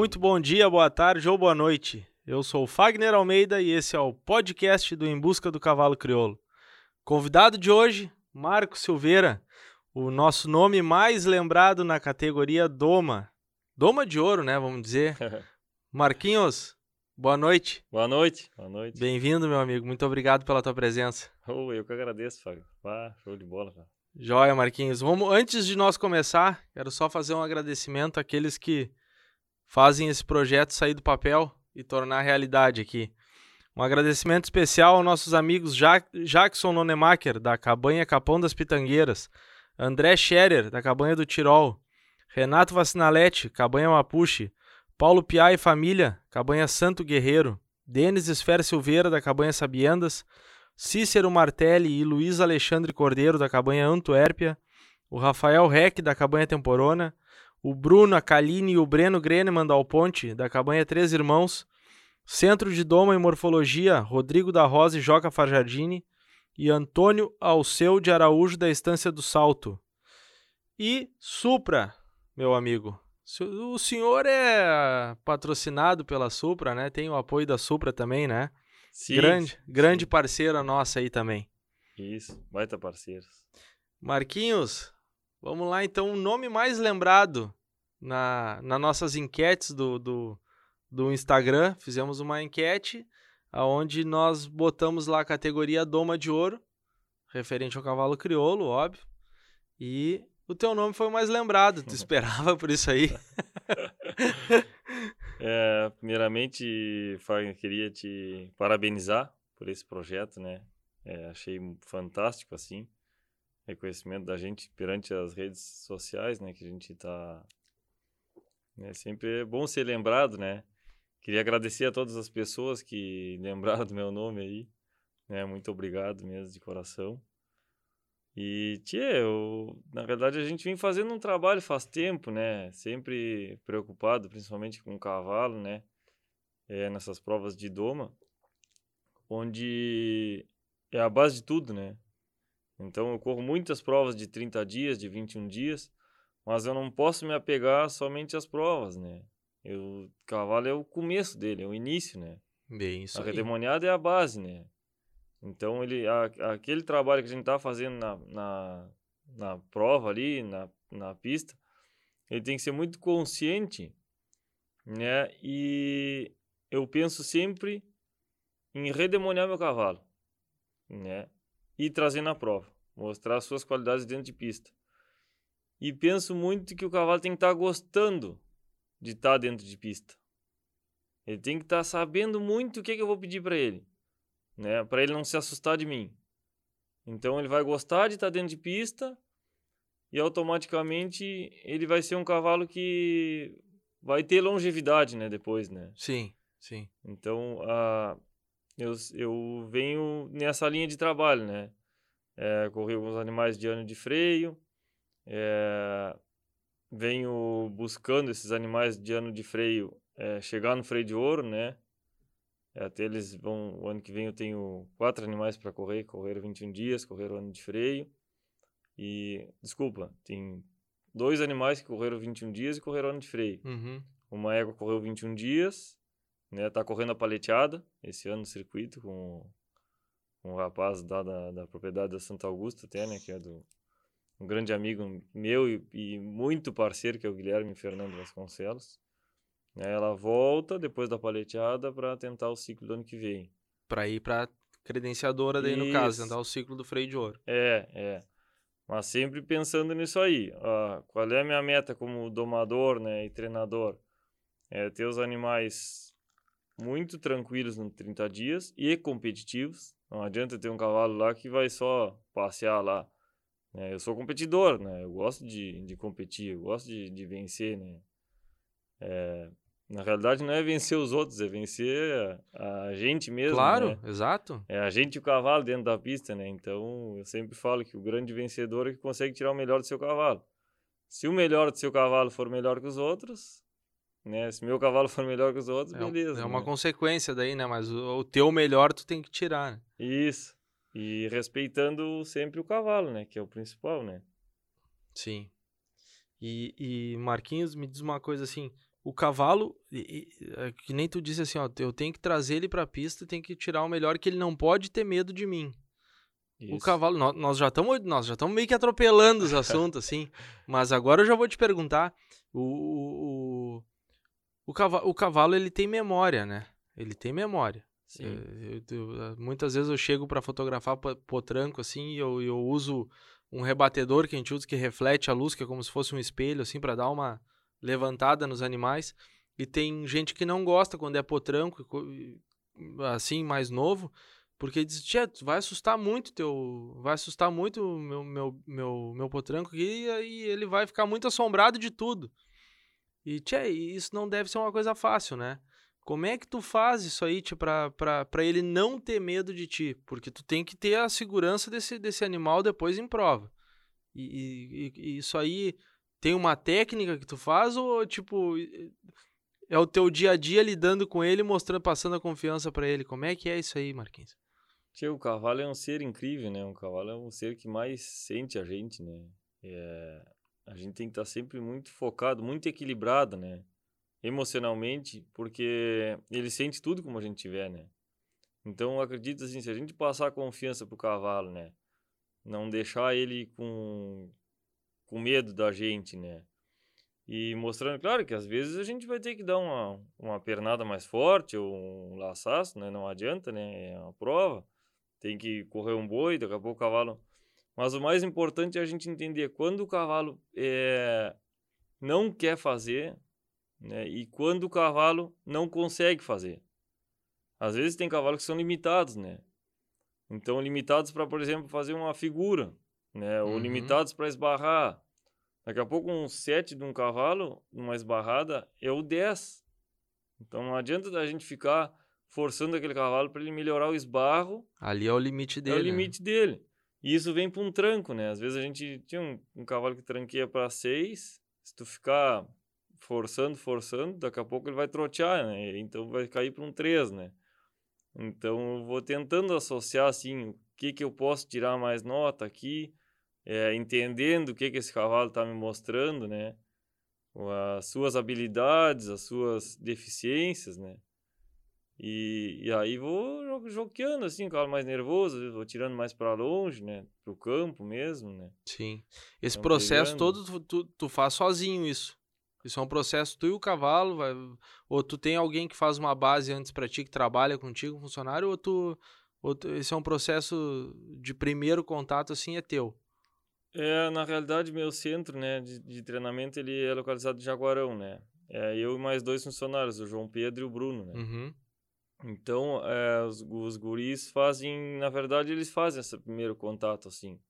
Muito bom dia, boa tarde ou boa noite. Eu sou o Fagner Almeida e esse é o podcast do Em Busca do Cavalo Crioulo. Convidado de hoje, Marco Silveira, o nosso nome mais lembrado na categoria Doma. Doma de ouro, né? Vamos dizer. Marquinhos, boa noite. Boa noite. Boa noite. Bem-vindo, meu amigo. Muito obrigado pela tua presença. Oh, eu que agradeço, Fábio. Ah, show de bola. Cara. Joia, Marquinhos. Vamos, antes de nós começar, quero só fazer um agradecimento àqueles que fazem esse projeto sair do papel e tornar realidade aqui. Um agradecimento especial aos nossos amigos ja Jackson Nonemacher, da Cabanha Capão das Pitangueiras, André Scherer, da Cabanha do Tirol, Renato Vacinalete, Cabanha Mapuche, Paulo Piá e Família, Cabanha Santo Guerreiro, Denis Esfera Silveira, da Cabanha Sabiendas, Cícero Martelli e Luiz Alexandre Cordeiro, da Cabanha Antuérpia, o Rafael Reck, da Cabanha Temporona, o Bruno, a Kaline e o Breno Greneman da Alponte, da Cabanha Três Irmãos, Centro de Doma e Morfologia, Rodrigo da Rosa e Joca Farjardini, e Antônio Alceu de Araújo, da Estância do Salto. E Supra, meu amigo. O senhor é patrocinado pela Supra, né? Tem o apoio da Supra também, né? Sim. grande, sim. grande parceira nossa aí também. Isso, baita parceiros. Marquinhos, vamos lá então. O nome mais lembrado na, nas nossas enquetes do, do, do Instagram, fizemos uma enquete onde nós botamos lá a categoria Doma de Ouro, referente ao cavalo crioulo, óbvio. E o teu nome foi o mais lembrado. Tu esperava por isso aí? É, primeiramente, Fagner, queria te parabenizar por esse projeto, né? É, achei fantástico, assim, reconhecimento da gente perante as redes sociais, né? Que a gente tá... Né, sempre é bom ser lembrado, né? Queria agradecer a todas as pessoas que lembraram do meu nome aí, né? Muito obrigado mesmo, de coração. E, tia, eu, na verdade, a gente vem fazendo um trabalho faz tempo, né? Sempre preocupado, principalmente com o cavalo, né? É, nessas provas de doma, onde é a base de tudo, né? Então, eu corro muitas provas de 30 dias, de 21 dias, mas eu não posso me apegar somente às provas, né? Eu, o cavalo é o começo dele, é o início, né? Bem, isso a redemoniada é a base, né? Então, ele, a, aquele trabalho que a gente tá fazendo na, na, na prova ali, na, na pista, ele tem que ser muito consciente, né? E eu penso sempre em redemoniar meu cavalo, né? E trazer na prova, mostrar suas qualidades dentro de pista. E penso muito que o cavalo tem que estar tá gostando de estar tá dentro de pista. Ele tem que estar tá sabendo muito o que, que eu vou pedir para ele né? Para ele não se assustar de mim. Então ele vai gostar de estar dentro de pista e automaticamente ele vai ser um cavalo que vai ter longevidade, né? Depois, né? Sim, sim. Então a eu, eu venho nessa linha de trabalho, né? É, corri alguns animais de ano de freio, é, venho buscando esses animais de ano de freio é, chegar no freio de ouro, né? É, até eles vão. O ano que vem eu tenho quatro animais para correr. Correram 21 dias, correram ano de freio. E. Desculpa, tem dois animais que correram 21 dias e correram ano de freio. Uhum. Uma égua correu 21 dias, né? Tá correndo a paleteada esse ano no circuito com um rapaz da, da, da propriedade da Santa Augusta, até, né? Que é do. Um grande amigo meu e, e muito parceiro, que é o Guilherme Fernando Vasconcelos. Né? Ela volta depois da paleteada para tentar o ciclo do ano que vem. Para ir para credenciadora daí no Isso. caso, tentar o ciclo do freio de ouro. É, é. Mas sempre pensando nisso aí. Ah, qual é a minha meta como domador né, e treinador? É ter os animais muito tranquilos nos 30 dias e competitivos. Não adianta ter um cavalo lá que vai só passear lá. né? eu sou competidor, né? Eu gosto de, de competir, eu gosto de, de vencer, né? É, na realidade, não é vencer os outros, é vencer a, a gente mesmo. Claro, né? exato. É a gente e o cavalo dentro da pista, né? Então, eu sempre falo que o grande vencedor é que consegue tirar o melhor do seu cavalo. Se o melhor do seu cavalo for melhor que os outros, né? Se meu cavalo for melhor que os outros, É, beleza. é uma né? consequência daí, né? Mas o, o teu melhor tu tem que tirar, né? Isso. E respeitando sempre o cavalo, né? Que é o principal, né? Sim. E, e Marquinhos, me diz uma coisa assim, o cavalo, e, e, é que nem tu disse assim, ó, eu tenho que trazer ele para a pista, tenho que tirar o melhor que ele não pode ter medo de mim. Isso. O cavalo, nós, nós já estamos nós já estamos meio que atropelando os assuntos assim, mas agora eu já vou te perguntar, o, o, o, cavalo, o cavalo ele tem memória, né? Ele tem memória. Eu, eu, muitas vezes eu chego para fotografar potranco assim, e eu, eu uso um rebatedor que a gente usa que reflete a luz, que é como se fosse um espelho assim para dar uma levantada nos animais. E tem gente que não gosta quando é potranco, assim, mais novo, porque diz, tia, vai assustar muito teu. Vai assustar muito o meu, meu, meu, meu potranco aqui, e aí ele vai ficar muito assombrado de tudo. E, tia, isso não deve ser uma coisa fácil, né? Como é que tu faz isso aí, tia, pra, pra, pra ele não ter medo de ti? Porque tu tem que ter a segurança desse, desse animal depois em prova. E, e, e isso aí tem uma técnica que tu faz ou, tipo, é o teu dia a dia lidando com ele, mostrando, passando a confiança para ele? Como é que é isso aí, Marquinhos? Tio, o cavalo é um ser incrível, né? Um cavalo é um ser que mais sente a gente, né? É... A gente tem que estar tá sempre muito focado, muito equilibrado, né? Emocionalmente, porque ele sente tudo como a gente tiver, né? Então, acredito assim, se a gente passar confiança pro cavalo, né? Não deixar ele com com medo da gente, né? E mostrando, claro, que às vezes a gente vai ter que dar uma, uma pernada mais forte ou um laçaço, né? Não adianta, né? É uma prova. Tem que correr um boi, daqui a pouco o cavalo. Mas o mais importante é a gente entender quando o cavalo é, não quer fazer né? e quando o cavalo não consegue fazer. Às vezes tem cavalos que são limitados, né? Então, limitados para, por exemplo, fazer uma figura né? Ou uhum. limitados para esbarrar. Daqui a pouco um 7 de um cavalo, numa esbarrada, é o 10. Então não adianta da gente ficar forçando aquele cavalo para ele melhorar o esbarro. Ali é o limite dele. É o né? limite né? dele. E isso vem para um tranco, né? Às vezes a gente tinha um, um cavalo que tranqueia para 6, se tu ficar forçando, forçando, daqui a pouco ele vai trotear, né? Então vai cair para um 3, né? Então eu vou tentando associar assim, o que que eu posso tirar mais nota aqui, é, entendendo o que, que esse cavalo está me mostrando, né? As suas habilidades, as suas deficiências, né? E, e aí vou joqueando, assim, o cavalo mais nervoso, vou tirando mais para longe, né? Para o campo mesmo, né? Sim. Esse então, processo pegando. todo tu, tu, tu, faz sozinho isso? Isso é um processo, tu e o cavalo, vai... ou tu tem alguém que faz uma base antes para ti, que trabalha contigo, um funcionário, ou tu, ou tu... Esse é um processo de primeiro contato, assim, é teu? É, na realidade, meu centro, né, de, de treinamento, ele é localizado em Jaguarão, né? É eu e mais dois funcionários, o João Pedro e o Bruno, né? Uhum. Então, é, os, os guris fazem, na verdade, eles fazem esse primeiro contato, assim.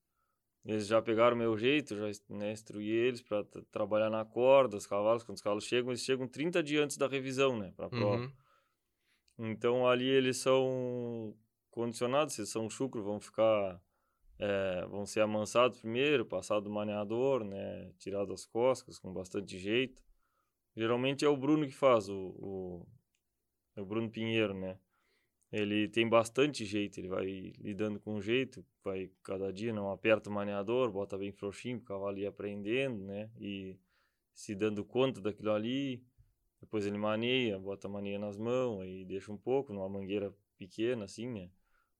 Eles já pegaram o meu jeito, já né, instruí eles para trabalhar na corda, os cavalos, quando os cavalos chegam, eles chegam 30 dias antes da revisão, né, para a prova. Uhum. Então, ali eles são condicionados, se são chucro, vão ficar é, vão ser amansados primeiro, passado do maneador, né, tirado as costas com bastante jeito. Geralmente é o Bruno que faz, o, o, o Bruno Pinheiro, né? Ele tem bastante jeito, ele vai lidando com jeito, vai cada dia não aperta o maneador, bota bem frouxinho, o cavalo ir aprendendo, né? E se dando conta daquilo ali, depois ele maneia, bota a maneia nas mãos, aí deixa um pouco, numa mangueira pequena assim, né?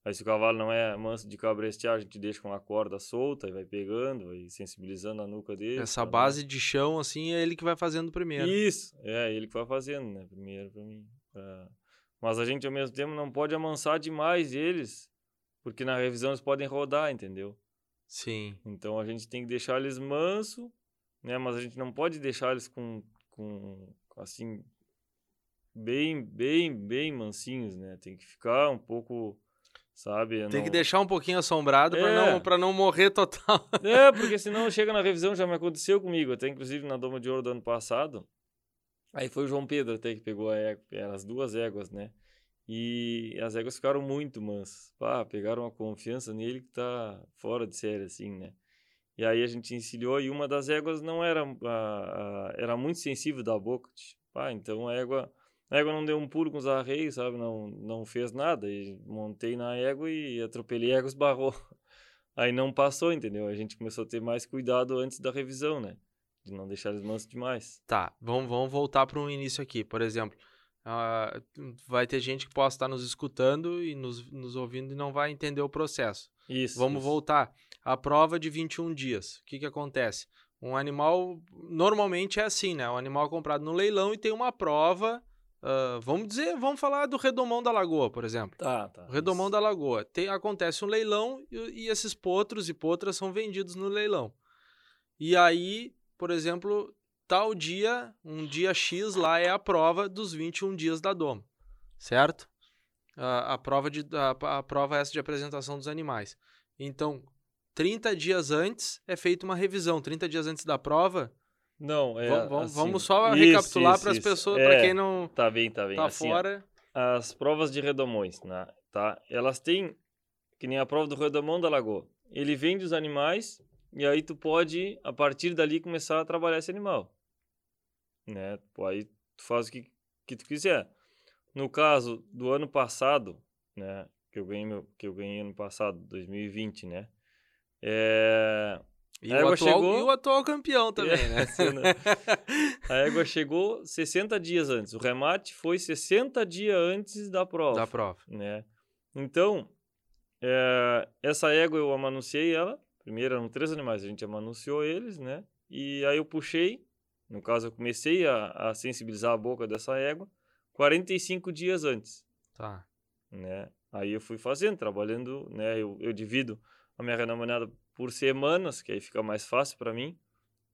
Aí se o cavalo não é manso de cabrestear, a gente deixa com a corda solta e vai pegando, vai sensibilizando a nuca dele. Essa base de chão, assim, é ele que vai fazendo primeiro. Isso, é ele que vai fazendo, né? Primeiro para mim. Pra... Mas a gente, ao mesmo tempo, não pode amansar demais eles, porque na revisão eles podem rodar, entendeu? Sim. Então a gente tem que deixar eles manso, né? Mas a gente não pode deixar eles com, com assim, bem, bem, bem mansinhos, né? Tem que ficar um pouco sabe? Tem não... que deixar um pouquinho assombrado é. para não, pra não morrer total. É, porque senão chega na revisão, já me aconteceu comigo, até inclusive na Doma de Ouro do ano passado. Aí foi o João Pedro até que pegou a égua, as duas éguas, né? E as éguas ficaram muito mansas. Pá, pegaram uma confiança nele que tá fora de série, assim, né? E aí a gente encilhou e uma das éguas não era, a, a, era muito sensível da boca. Pá, então a égua a égua não deu um pulo com os arreios, sabe? Não, não fez nada. E montei na égua e atropelei a égua, esbarrou. Aí não passou, entendeu? A gente começou a ter mais cuidado antes da revisão, né? De não deixar eles mansos demais. Tá, vamos, vamos voltar para um início aqui. Por exemplo, uh, vai ter gente que possa estar nos escutando e nos, nos ouvindo e não vai entender o processo. Isso. Vamos isso. voltar. A prova de 21 dias. O que, que acontece? Um animal, normalmente é assim, né? Um animal comprado no leilão e tem uma prova. Uh, vamos dizer, vamos falar do redomão da lagoa, por exemplo. Tá, tá. O redomão isso. da lagoa. Tem, acontece um leilão e, e esses potros e potras são vendidos no leilão. E aí, por exemplo, tal dia, um dia X lá é a prova dos 21 dias da doma, certo? A, a prova de a, a prova essa de apresentação dos animais. Então, 30 dias antes é feita uma revisão. 30 dias antes da prova. Não, é. Vamos, assim, vamos só isso, recapitular para as pessoas, é, para quem não. Tá bem, tá bem. Tá assim, fora. As provas de redomões, né? Tá? Elas têm. Que nem a prova do redomão da lagoa. Ele vende os animais e aí tu pode, a partir dali, começar a trabalhar esse animal. Né? Aí tu faz o que, que tu quiser. No caso do ano passado, né? Que eu ganhei, meu, que eu ganhei ano passado, 2020, né? É... E, o atual, chegou... e o atual campeão também, é, né? a égua chegou 60 dias antes. O remate foi 60 dias antes da prova. Da prova. Né? Então, é... essa égua eu amanunciei ela. Primeiro eram três animais, a gente amanunciou eles, né? E aí eu puxei, no caso eu comecei a, a sensibilizar a boca dessa égua 45 dias antes. Tá. Né? Aí eu fui fazendo, trabalhando, né? Eu, eu divido a minha renomada por semanas, que aí fica mais fácil para mim.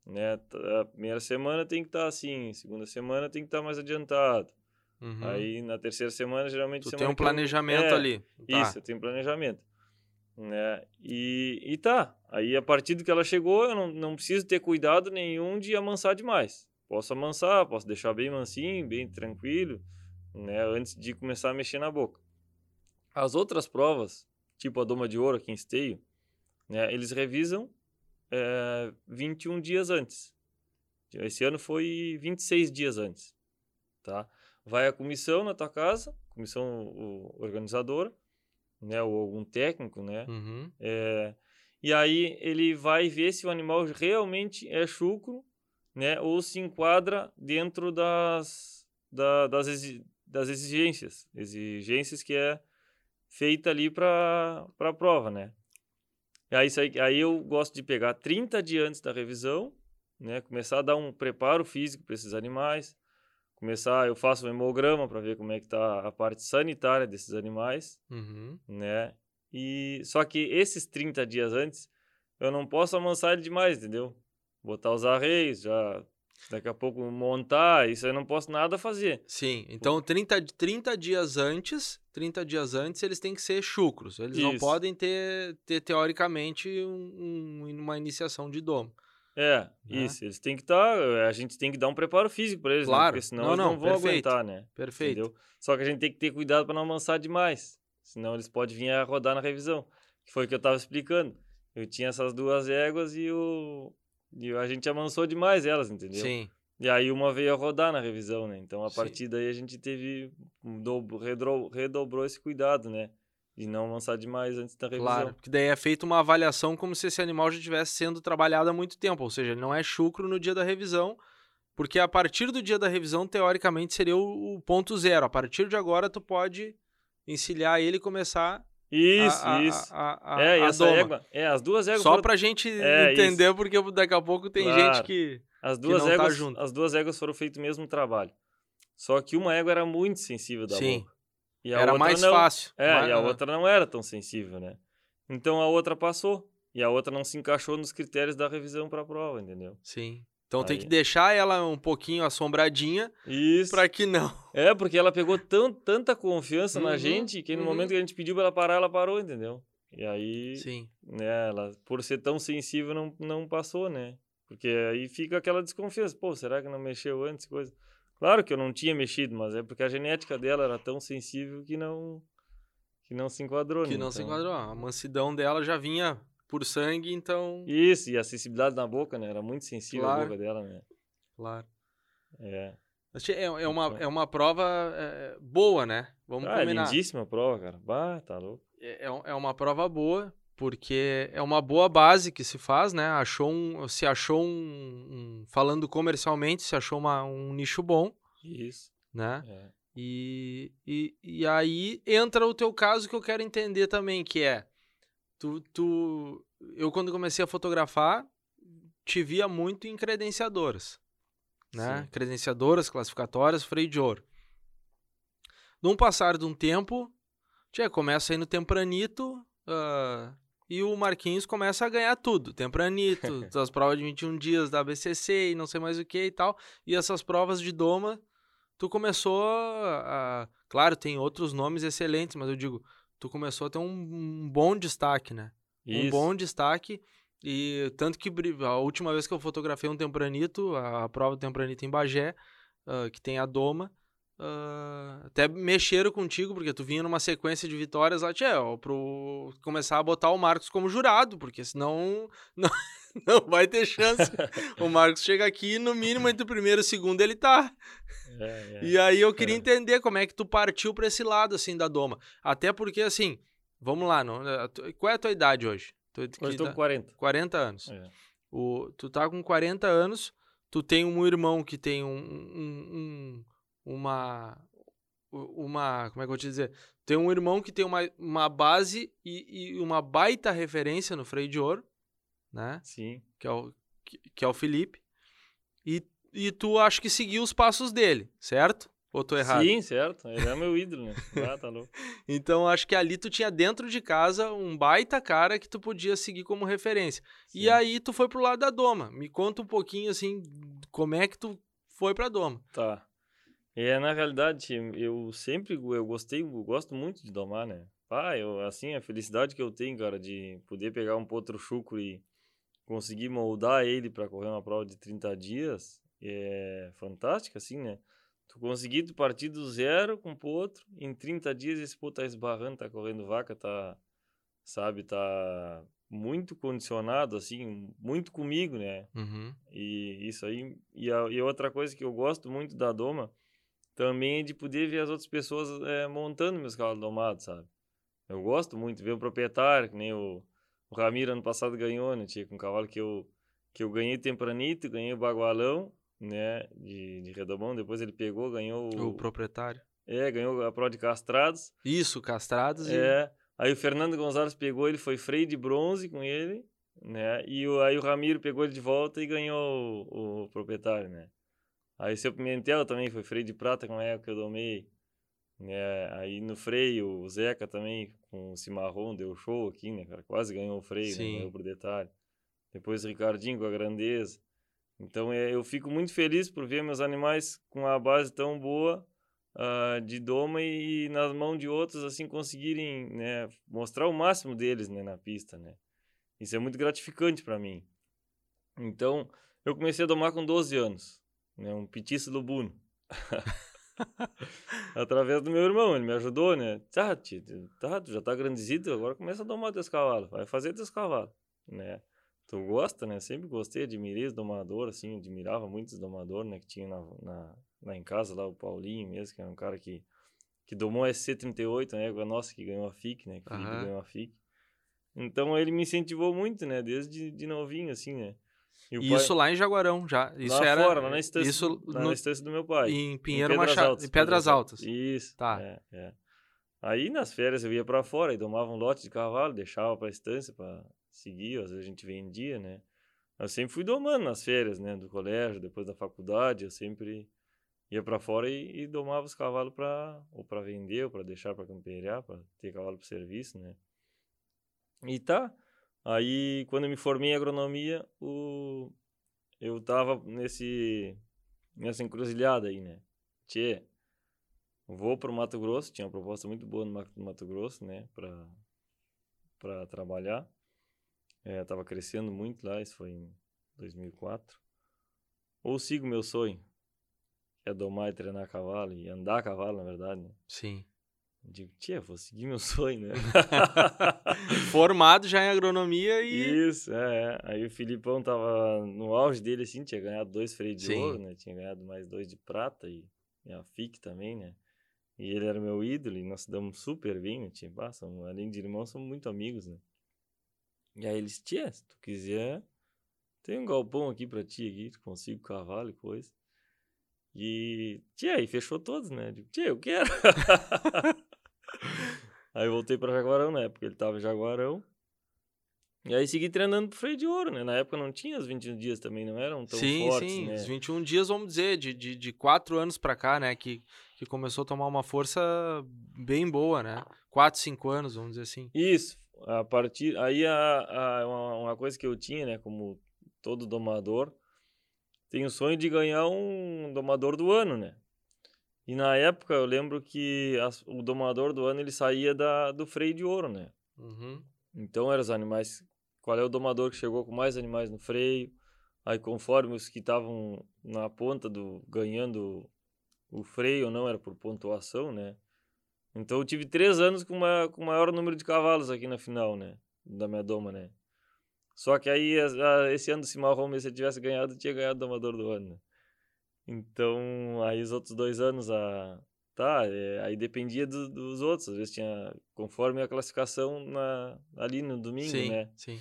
Né? A primeira semana tem que estar tá assim, segunda semana tem que estar tá mais adiantado. Uhum. Aí na terceira semana, geralmente. Tu semana tem um planejamento eu... é, ali. Tá. Isso, eu tenho planejamento. Né? E, e tá. Aí a partir do que ela chegou, eu não, não preciso ter cuidado nenhum de amansar demais. Posso amansar, posso deixar bem mansinho, bem tranquilo, né? Antes de começar a mexer na boca. As outras provas, tipo a doma de ouro aqui em Esteio, né, eles revisam é, 21 dias antes. Esse ano foi 26 dias antes. Tá? Vai a comissão na tua casa, comissão organizadora, né, ou algum técnico, né? Uhum. É, e aí ele vai ver se o animal realmente é chucro, né, ou se enquadra dentro das, da, das, das exigências, exigências que é feita ali para a prova, né? E aí, aí, aí eu gosto de pegar 30 dias antes da revisão, né? Começar a dar um preparo físico para esses animais. Começar, eu faço um hemograma para ver como é que tá a parte sanitária desses animais, uhum. né? E só que esses 30 dias antes, eu não posso amansar ele demais, entendeu? Botar os arreios, já daqui a pouco montar, isso eu não posso nada fazer. Sim, então 30, 30 dias antes 30 dias antes, eles têm que ser chucros. Eles Isso. não podem ter, ter teoricamente, um, um, uma iniciação de domo. É, né? isso. Eles têm que estar. Tá, a gente tem que dar um preparo físico para eles, né? claro. né? Porque senão não, eles não, não vão perfeito. aguentar, né? Perfeito. Entendeu? Só que a gente tem que ter cuidado para não amansar demais. Senão eles podem vir a rodar na revisão. Que foi o que eu estava explicando. Eu tinha essas duas éguas e, o, e a gente amansou demais elas, entendeu? Sim. E aí uma veio a rodar na revisão, né? Então a Sim. partir daí a gente teve dobro, redobrou, redobrou esse cuidado, né? De não avançar demais antes da revisão. Claro, porque daí é feita uma avaliação como se esse animal já estivesse sendo trabalhado há muito tempo, ou seja, ele não é chucro no dia da revisão, porque a partir do dia da revisão, teoricamente, seria o, ponto zero. A partir de agora, tu pode encilhar ele e começar isso, a, isso. A, a, é, essa doma. égua. É, as duas éguas. Só foram... pra gente é, entender, isso. porque daqui a pouco tem claro. gente que. As duas, tá éguas, tá as duas éguas foram feito o mesmo trabalho. Só que uma égua era muito sensível da Sim. boca. E a era outra mais não, fácil. É, mas... e a outra não era tão sensível, né? Então a outra passou. E a outra não se encaixou nos critérios da revisão para a prova, entendeu? Sim. Então Aí. tem que deixar ela um pouquinho assombradinha. Isso. Pra que não. É, porque ela pegou tão, tanta confiança uhum, na gente que no uhum. momento que a gente pediu pra ela parar, ela parou, entendeu? E aí. Sim. Né, ela, por ser tão sensível, não, não passou, né? Porque aí fica aquela desconfiança. Pô, será que não mexeu antes? Coisa. Claro que eu não tinha mexido, mas é porque a genética dela era tão sensível que não que não se enquadrou. Que né? não então... se enquadrou. A mansidão dela já vinha por sangue, então. Isso, e a sensibilidade na boca, né? Era muito sensível claro. a boca dela, né? Claro. É. É, é, uma, é uma prova é, boa, né? Vamos ah, combinar. É lindíssima prova, cara. Bah, tá louco. É, é, é uma prova boa porque é uma boa base que se faz, né? Achou um, se achou um, um falando comercialmente, se achou uma, um nicho bom. Isso. Né? É. E, e, e aí entra o teu caso que eu quero entender também, que é tu, tu eu quando comecei a fotografar te via muito em credenciadoras, né? Sim. Credenciadoras, classificatórias, freio de ouro. Num passar de um tempo, tia, começa aí no tempranito, uh, e o Marquinhos começa a ganhar tudo. Tempranito, as provas de 21 dias da BCC e não sei mais o que e tal. E essas provas de doma, tu começou a... Claro, tem outros nomes excelentes, mas eu digo, tu começou a ter um, um bom destaque, né? Isso. Um bom destaque. E tanto que a última vez que eu fotografei um tempranito, a, a prova do tempranito em Bagé, uh, que tem a doma, Uh, até mexeram contigo, porque tu vinha numa sequência de vitórias lá, tchê, ó, pro começar a botar o Marcos como jurado, porque senão não, não vai ter chance. o Marcos chega aqui, no mínimo, entre o primeiro e o segundo ele tá. É, é. E aí eu queria é. entender como é que tu partiu pra esse lado, assim, da doma. Até porque, assim, vamos lá, não, qual é a tua idade hoje? Tu, hoje eu tô com 40. 40 anos. É. O, tu tá com 40 anos, tu tem um irmão que tem um, um, um uma uma como é que eu vou te dizer? Tem um irmão que tem uma, uma base e, e, uma baita referência no freio de ouro né? Sim. Que é o que, que é o Felipe. E, e tu acho que seguiu os passos dele certo? Ou tô errado? Sim certo. Ele é meu ídolo né? Ah, tá louco. Então acho que ali tu tinha dentro de casa um baita cara que tu podia seguir como referência. Sim. e aí tu foi pro lado da doma. Me conta um pouquinho assim como é que tu foi pra doma. Tá é, na realidade, eu sempre eu gostei, eu gosto muito de domar, né? Ah, eu, assim, a felicidade que eu tenho, cara, de poder pegar um potro chucro e conseguir moldar ele para correr uma prova de 30 dias é fantástica, assim, né? Tu conseguir partir do zero com o potro, em 30 dias esse potro tá esbarrando, tá correndo vaca, tá, sabe, tá muito condicionado, assim, muito comigo, né? Uhum. E isso aí, e, a, e outra coisa que eu gosto muito da doma também de poder ver as outras pessoas é, montando meus cavalos domados, sabe? Eu gosto muito de ver o proprietário, que nem o, o Ramiro ano passado ganhou, né? Tinha com um cavalo que eu, que eu ganhei tempranito, ganhei o bagualão, né? De, de redomão, depois ele pegou, ganhou o... O proprietário. É, ganhou a prova de castrados. Isso, castrados É, e... aí o Fernando Gonzalez pegou, ele foi freio de bronze com ele, né? E o, aí o Ramiro pegou ele de volta e ganhou o, o proprietário, né? Aí seu Pimentel também foi freio de prata com a época que eu domei. Né? Aí no freio, o Zeca também com o Cimarrão deu show aqui, né, cara? Quase ganhou o freio, né? Ganhou por detalhe. Depois o Ricardinho com a grandeza. Então é, eu fico muito feliz por ver meus animais com a base tão boa uh, de doma e, e, nas mãos de outros assim conseguirem né, mostrar o máximo deles né, na pista, né? Isso é muito gratificante para mim. Então eu comecei a domar com 12 anos né? Um petiço do Buno. Através do meu irmão, ele me ajudou, né? Tá, tá, tu já tá grandezito, agora começa a domar teus cavalos, vai fazer teus cavalos, né? Tu gosta, né? Sempre gostei, admirei os domadores, assim, admirava muito os domadores, né? Que tinha na, na, lá em casa, lá o Paulinho mesmo, que era um cara que, que domou a SC38, né? A nossa que ganhou a FIC, né? Que uhum. ganhou a FIC. Então ele me incentivou muito, né? Desde de novinho, assim, né? Isso pai... lá em Jaguarão, já. Isso lá era fora, lá na estância, isso lá no... na estância do meu pai. Em Pinheiro em Machado, Altas, em Pedras Altas. Isso. Tá. É, é. Aí nas férias eu ia para fora e tomava um lote de cavalo, deixava para estância para seguir, às vezes a gente vendia, né? Eu sempre fui domando nas férias, né, do colégio, depois da faculdade, eu sempre ia para fora e, e, domava os cavalos para ou para vender ou para deixar para campear, para ter cavalo para serviço, né? E tá, Aí, quando eu me formei em agronomia, o... eu tava nesse... nessa encruzilhada aí, né? Tchê, vou pro Mato Grosso, tinha uma proposta muito boa no Mato Grosso, né? Pra, pra trabalhar. É, tava crescendo muito lá, isso foi em 2004. Ou sigo meu sonho, que é domar e treinar cavalo, e andar a cavalo, na verdade, né? Sim. Digo, tia, vou seguir meu sonho, né? Formado já em agronomia e. Isso, é, é. Aí o Filipão tava no auge dele, assim, tinha ganhado dois freios de Sim. ouro, né? Tinha ganhado mais dois de prata e, e a FIC também, né? E ele era meu ídolo e nós damos super bem, né? Tipo, ah, somos, além de irmãos, somos muito amigos, né? E aí eles, tia, se tu quiser, tem um galpão aqui pra ti aqui, tu consigo cavalo e coisa. E, tia, aí fechou todos, né? Digo, tia, eu quero. aí voltei pra Jaguarão na época, ele tava em Jaguarão. E aí segui treinando pro freio de ouro, né? Na época não tinha os 21 dias também, não eram tão sim, fortes, sim, né? os 21 dias, vamos dizer, de, de, de quatro anos pra cá, né? Que, que começou a tomar uma força bem boa, né? Quatro, cinco anos, vamos dizer assim. Isso. A partir aí a, a uma, uma coisa que eu tinha, né, como todo domador, tem o sonho de ganhar um domador do ano, né? E na época eu lembro que as, o domador do ano ele saía da, do freio de ouro, né? Uhum. Então eram os animais. Qual é o domador que chegou com mais animais no freio? Aí conforme os que estavam na ponta do ganhando o freio não era por pontuação, né? Então eu tive três anos com, uma, com o maior número de cavalos aqui na final, né? Da minha doma, né? Só que aí a, a, esse ano do Cimarrome, se eu tivesse ganhado, eu tinha ganhado o domador do ano, né? Então, aí os outros dois anos, a, tá, é, aí dependia do, dos outros. Às vezes tinha, conforme a classificação na, ali no domingo, sim, né? Sim.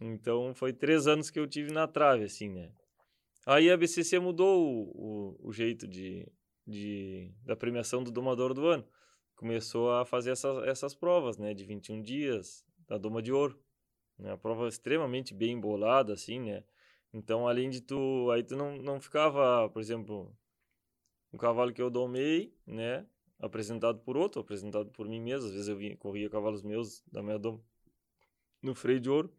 Então, foi três anos que eu tive na trave, assim, né? Aí a BCC mudou o, o, o jeito de, de, da premiação do domador do ano. Começou a fazer essas, essas provas, né? De 21 dias, da doma de ouro. Né? A prova extremamente bem embolada, assim, né? Então, além de tu... Aí tu não, não ficava, por exemplo, um cavalo que eu domei, né? Apresentado por outro, apresentado por mim mesmo. Às vezes eu corria cavalos meus da minha doma no freio de ouro.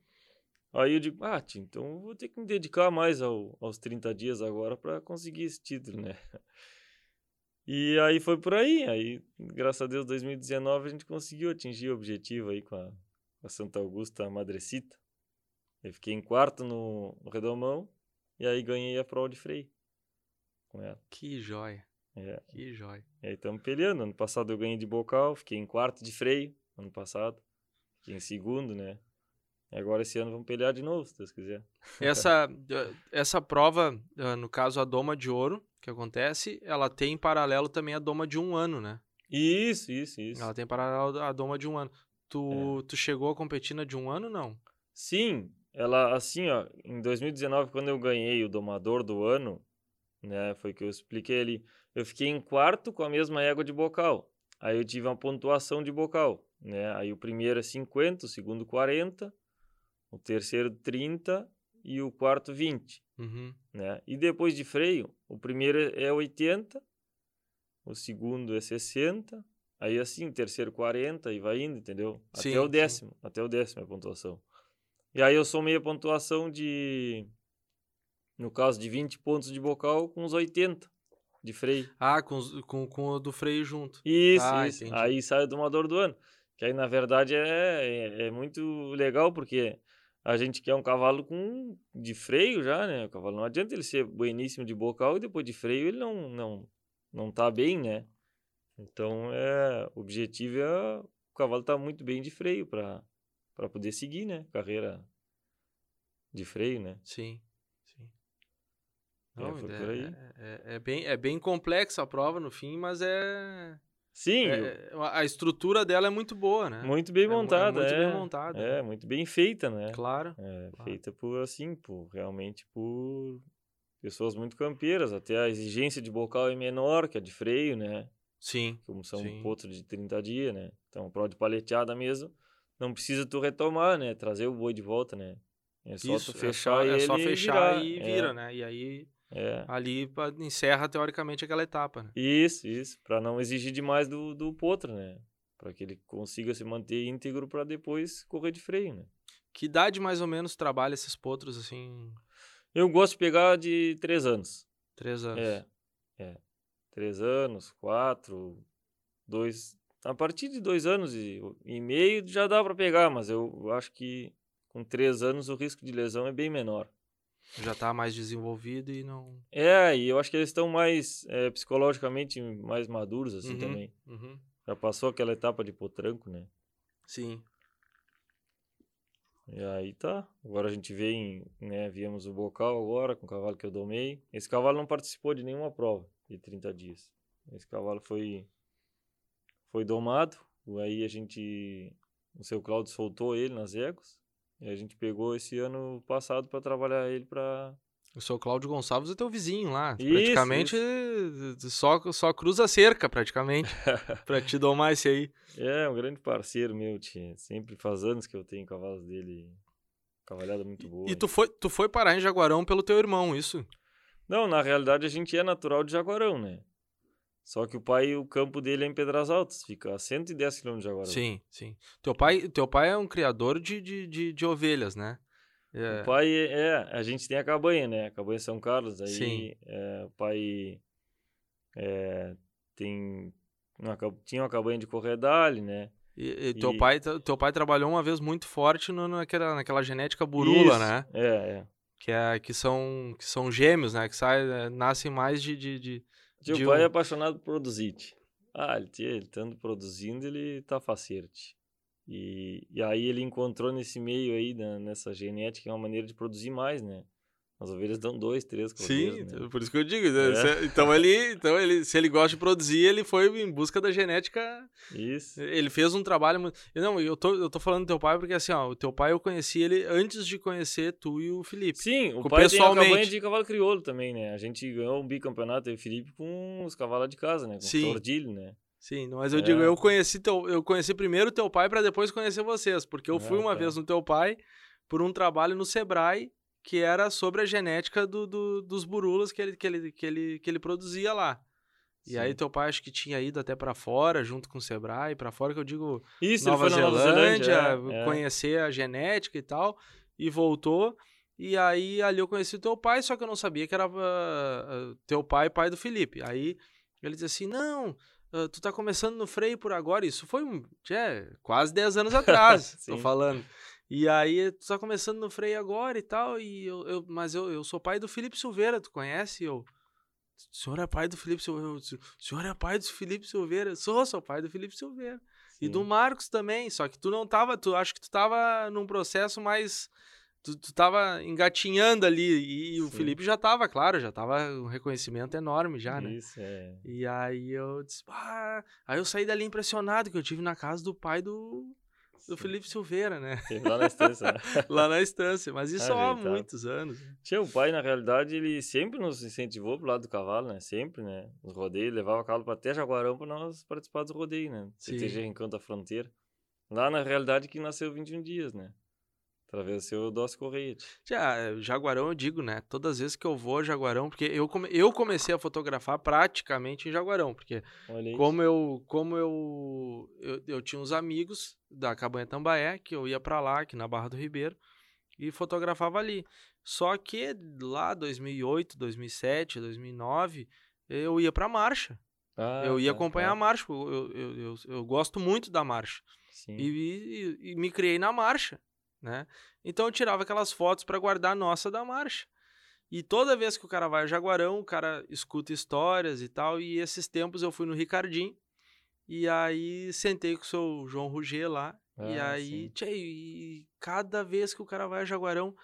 Aí eu digo, ah, tia, então vou ter que me dedicar mais ao, aos 30 dias agora para conseguir esse título, né? E aí foi por aí. Aí, graças a Deus, 2019 a gente conseguiu atingir o objetivo aí com a, a Santa Augusta Madrecita. Eu fiquei em quarto no, no Redomão e aí ganhei a prova de freio com ela. Que joia. É. Que joia. E aí estamos peleando. Ano passado eu ganhei de bocal, fiquei em quarto de freio, ano passado. Fiquei em segundo, né? E agora esse ano vamos pelear de novo, se Deus quiser. Essa, essa prova, no caso a doma de ouro, que acontece, ela tem em paralelo também a doma de um ano, né? Isso, isso, isso. Ela tem em paralelo a doma de um ano. Tu, é. tu chegou a competir na de um ano, não? Sim, ela, assim, ó, em 2019, quando eu ganhei o domador do ano, né, foi que eu expliquei ali, eu fiquei em quarto com a mesma égua de bocal. Aí eu tive uma pontuação de bocal, né? Aí o primeiro é 50, o segundo 40, o terceiro 30 e o quarto 20. Uhum. Né? E depois de freio, o primeiro é 80, o segundo é 60, aí assim, terceiro 40 e vai indo, entendeu? Sim, até o décimo, sim. até o décimo é a pontuação. E aí eu somei a pontuação de, no caso de 20 pontos de bocal com os 80 de freio. Ah, com, com, com o do freio junto. Isso, ah, isso. Entendi. Aí sai o domador do ano. Que aí, na verdade, é, é, é muito legal, porque a gente quer um cavalo com de freio já, né? O cavalo não adianta ele ser bueníssimo de bocal e depois de freio ele não não não tá bem, né? Então é o objetivo é o cavalo tá muito bem de freio para para poder seguir, né? Carreira de freio, né? Sim, sim. É, Não, é, é- é- é bem, é bem complexa a prova no fim, mas é, Sim, é- a estrutura dela é muito boa, né? muito bem É mu- é montada, muito é. bem montada, É, né? muito bem feita, né? Claro. É, Claro. feita por assim, por realmente por pessoas muito campeiras. Até a exigência de bocal é menor que a de freio, né? Sim. Como são Sim. potros de 30 dias, né? Então, prova de paleteada mesmo, não precisa tu retomar, né? Trazer o boi de volta, né? É só Isso, tu é fechar só, ele é só e fechar virar. e É, vira, né? E aí É. ali encerra teoricamente aquela etapa, né? Isso, isso. Pra não exigir demais do, do potro, né? Pra que ele consiga se manter íntegro pra depois correr de freio, né? Que idade mais ou menos trabalha esses potros assim? Eu gosto de pegar de três anos. Três anos. É, é. Três anos, quatro, dois. A partir de dois anos e, e meio já dá para pegar, mas eu acho que com três anos o risco de lesão é bem menor. Já tá mais desenvolvido e não. É, e eu acho que eles estão mais é, psicologicamente mais maduros assim Uhum, também. uhum. Já passou aquela etapa de potranco, né? Sim. E aí tá. Agora a gente vem, né? Viemos o bocal agora com o cavalo que eu domei. Esse cavalo não participou de nenhuma prova de 30 dias. Esse cavalo foi foi domado. Aí a gente o seu Cláudio soltou ele nas éguas. E a gente pegou esse ano passado para trabalhar ele para O seu Cláudio Gonçalves é teu vizinho lá. Isso, praticamente Só, só cruza a cerca, praticamente. pra te domar esse aí. É, um grande parceiro meu, tia. Sempre faz anos que eu tenho cavalos dele. Cavalhada muito boa. E tu foi, tu foi parar em Jaguarão pelo teu irmão, isso? Não, na realidade a gente é natural de Jaguarão, né? Só que o pai, o campo dele é em Pedras Altas, fica a 110 km de Jaguarão. Sim, sim. Teu pai, teu pai é um criador de, de, de, de ovelhas, né? É. O pai é, a gente tem a cabanha, né? A cabanha São Carlos, aí Sim. é, o pai é, tem uma, tinha uma cabanha de corredale, né? E, e teu, Pai, teu pai trabalhou uma vez muito forte no, naquela, naquela genética burula, Isso, né? É, é. Que, é, que, são, que são gêmeos, né? Que sai, é, nascem mais de. de, de Teu de pai um- é apaixonado por produzir. Ah, ele, ele estando produzindo, ele tá facerte. E, e aí ele encontrou nesse meio aí, né, nessa genética, uma maneira de produzir mais, né? As ovelhas dão dois, três Sim, cordeiros, né? por isso que eu digo. né? É. Então, ele, então ele, se ele gosta de produzir, ele foi em busca da genética. Isso. Ele fez um trabalho. muito- Não, eu tô, eu tô falando do teu pai porque assim, ó, o teu pai eu conheci ele antes de conhecer tu e o Felipe. Sim, o pai tem a pessoalmente. de cavalo crioulo também, né? A gente ganhou um bicampeonato, eu e o Felipe, com os cavalos de casa, né? Com Sim. tordilho, né? Sim, mas eu É. digo, eu conheci teu, eu conheci primeiro teu pai para depois conhecer vocês, porque eu fui Ah, uma tá. vez no teu pai por um trabalho no Sebrae que era sobre a genética do, do- dos burulas que ele, que, ele, que, ele, que ele produzia lá. E aí Sim. teu pai acho que tinha ido até para fora, junto com o Sebrae, para fora que eu digo Isso, Nova, na Nova Zelândia, Zelândia, é, é. conhecer a genética e tal, e voltou. E aí ali eu conheci teu pai, só que eu não sabia que era ah, teu pai, pai do Felipe. Aí ele disse assim: "Não, ah, tu tá começando no freio por agora". Isso foi é, quase 10 anos atrás, tô Sim. falando. E aí tu tá começando no freio agora e tal, e eu, eu- mas eu, eu sou pai do Felipe Silveira, tu conhece? E Eu o senhor é pai do Felipe Silveira. "O senhor é pai do Felipe Silveira. Sou, sou pai do Felipe Silveira. E do Sim. Marcos também, só que tu não tava, tu acho que tu tava num processo mais tu, tu tava engatinhando ali e, e o Sim. Felipe já tava, claro, já tava um reconhecimento enorme já, né? Isso, é. E aí eu disse, "Ah", aí eu saí dali impressionado que eu tive na casa do pai do, do Sim. Felipe Silveira, né? Teve lá na estância, né? Lá na estância, mas isso há Ajeitado. muitos anos. né? Tinha o pai, na realidade, ele sempre nos incentivou pro lado do cavalo, né? Sempre, né? Os rodeios, levava o cavalo pra até Jaguarão pra nós participar dos rodeios, né? Sim. CTG Encanto da Fronteira. Lá, na realidade, que nasceu 21 dias, né? Dócio Correia. tio. Já, Jaguarão eu digo, né? Todas as vezes que eu vou a Jaguarão, porque eu, come- eu comecei a fotografar praticamente em Jaguarão, porque como eu como eu, eu eu tinha uns amigos da Cabanha Tambaé que eu ia pra lá aqui na Barra do Ribeiro e fotografava ali. Só que lá 2008, 2007, 2009, eu ia pra marcha. Ah, eu ia tá, acompanhar a claro. marcha. Eu, eu, eu, eu, eu gosto muito da marcha. Sim. E, e- e me criei na marcha, né? Então eu tirava aquelas fotos pra guardar a nossa da marcha. E toda vez que o cara vai a Jaguarão, o cara escuta histórias e tal. E esses tempos eu fui no Ricardim. E aí sentei com o seu João Ruger lá. e Ah, aí, sim. tchê, e cada vez que o cara vai a Jaguarão,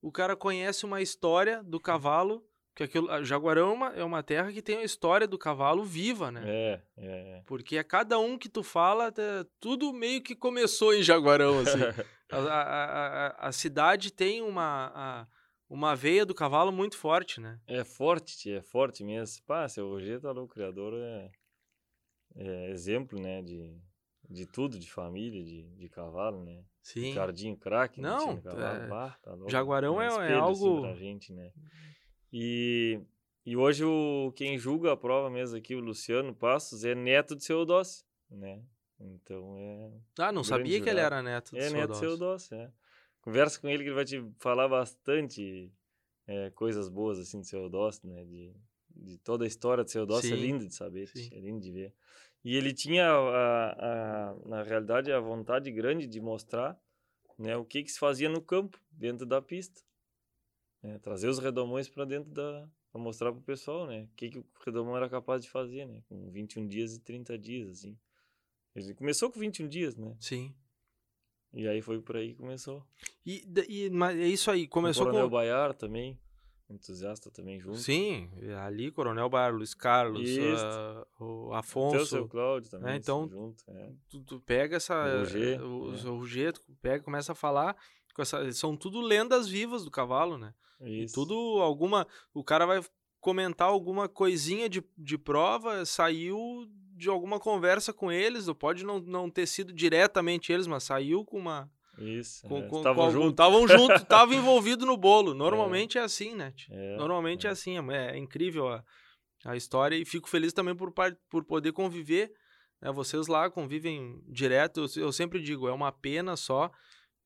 o cara conhece uma história do cavalo. Que aquilo, Jaguarão é uma, é uma terra que tem a história do cavalo viva, né? É, é, é. Porque a cada um que tu fala, tá- tudo meio que começou em Jaguarão, assim. a, a, a, cidade tem uma, uma veia do cavalo muito forte, né? É forte, é forte mesmo. Pá, seu Roger tá louco, o criador é, é exemplo, né, de, de tudo, de família, de, de cavalo, né? Sim. Ricardinho craque, Não, Não, cavalo, é, bah, tá louco. Jaguarão é- é espelho, assim, algo- pra gente, né? E, e hoje o, quem julga a prova mesmo aqui, o Luciano Passos, é neto de seu Eudócio, né? Então é... Ah, não sabia que ele jurado. era neto do É seu neto do seu. Eudócio, é. Conversa com ele que ele vai te falar bastante é, coisas boas, assim, do seu Eudócio, né? De, de toda a história do seu Eudócio, é lindo de saber, sim. é lindo de ver. E ele tinha, a, a, na realidade, a vontade grande de mostrar né, o que, que se fazia no campo, dentro da pista. né, trazer os redomões para dentro da... para mostrar pro pessoal, né? O que, que o redomão era capaz de fazer, né? Com 21 dias e 30 dias, assim. Ele começou com 21 dias, né? Sim. E aí foi por aí que começou. E, e mas é isso aí, começou o Coronel com... Baiar também, entusiasta também junto. Sim, ali, Coronel Bar, Luiz Carlos, ah, o Até o Afonso... seu Cláudio também, É, então, assim, junto. É. tu, tu pega essa. O Roger, o, é. o Roger, tu pega, começa a falar. essa, são tudo lendas vivas do cavalo, né? Isso. E tudo alguma, o cara vai comentar alguma coisinha de, de prova, saiu de alguma conversa com eles, ou pode não, não ter sido diretamente eles, mas saiu com uma Isso. com, é, com, Estavam com juntos. Estavam junto, estavam envolvido no bolo. Normalmente é, assim, né? É, Normalmente é, é. assim, é, é incrível a, a história e fico feliz também por, por poder conviver. Né? Vocês lá convivem direto. Eu, eu sempre digo, é uma pena só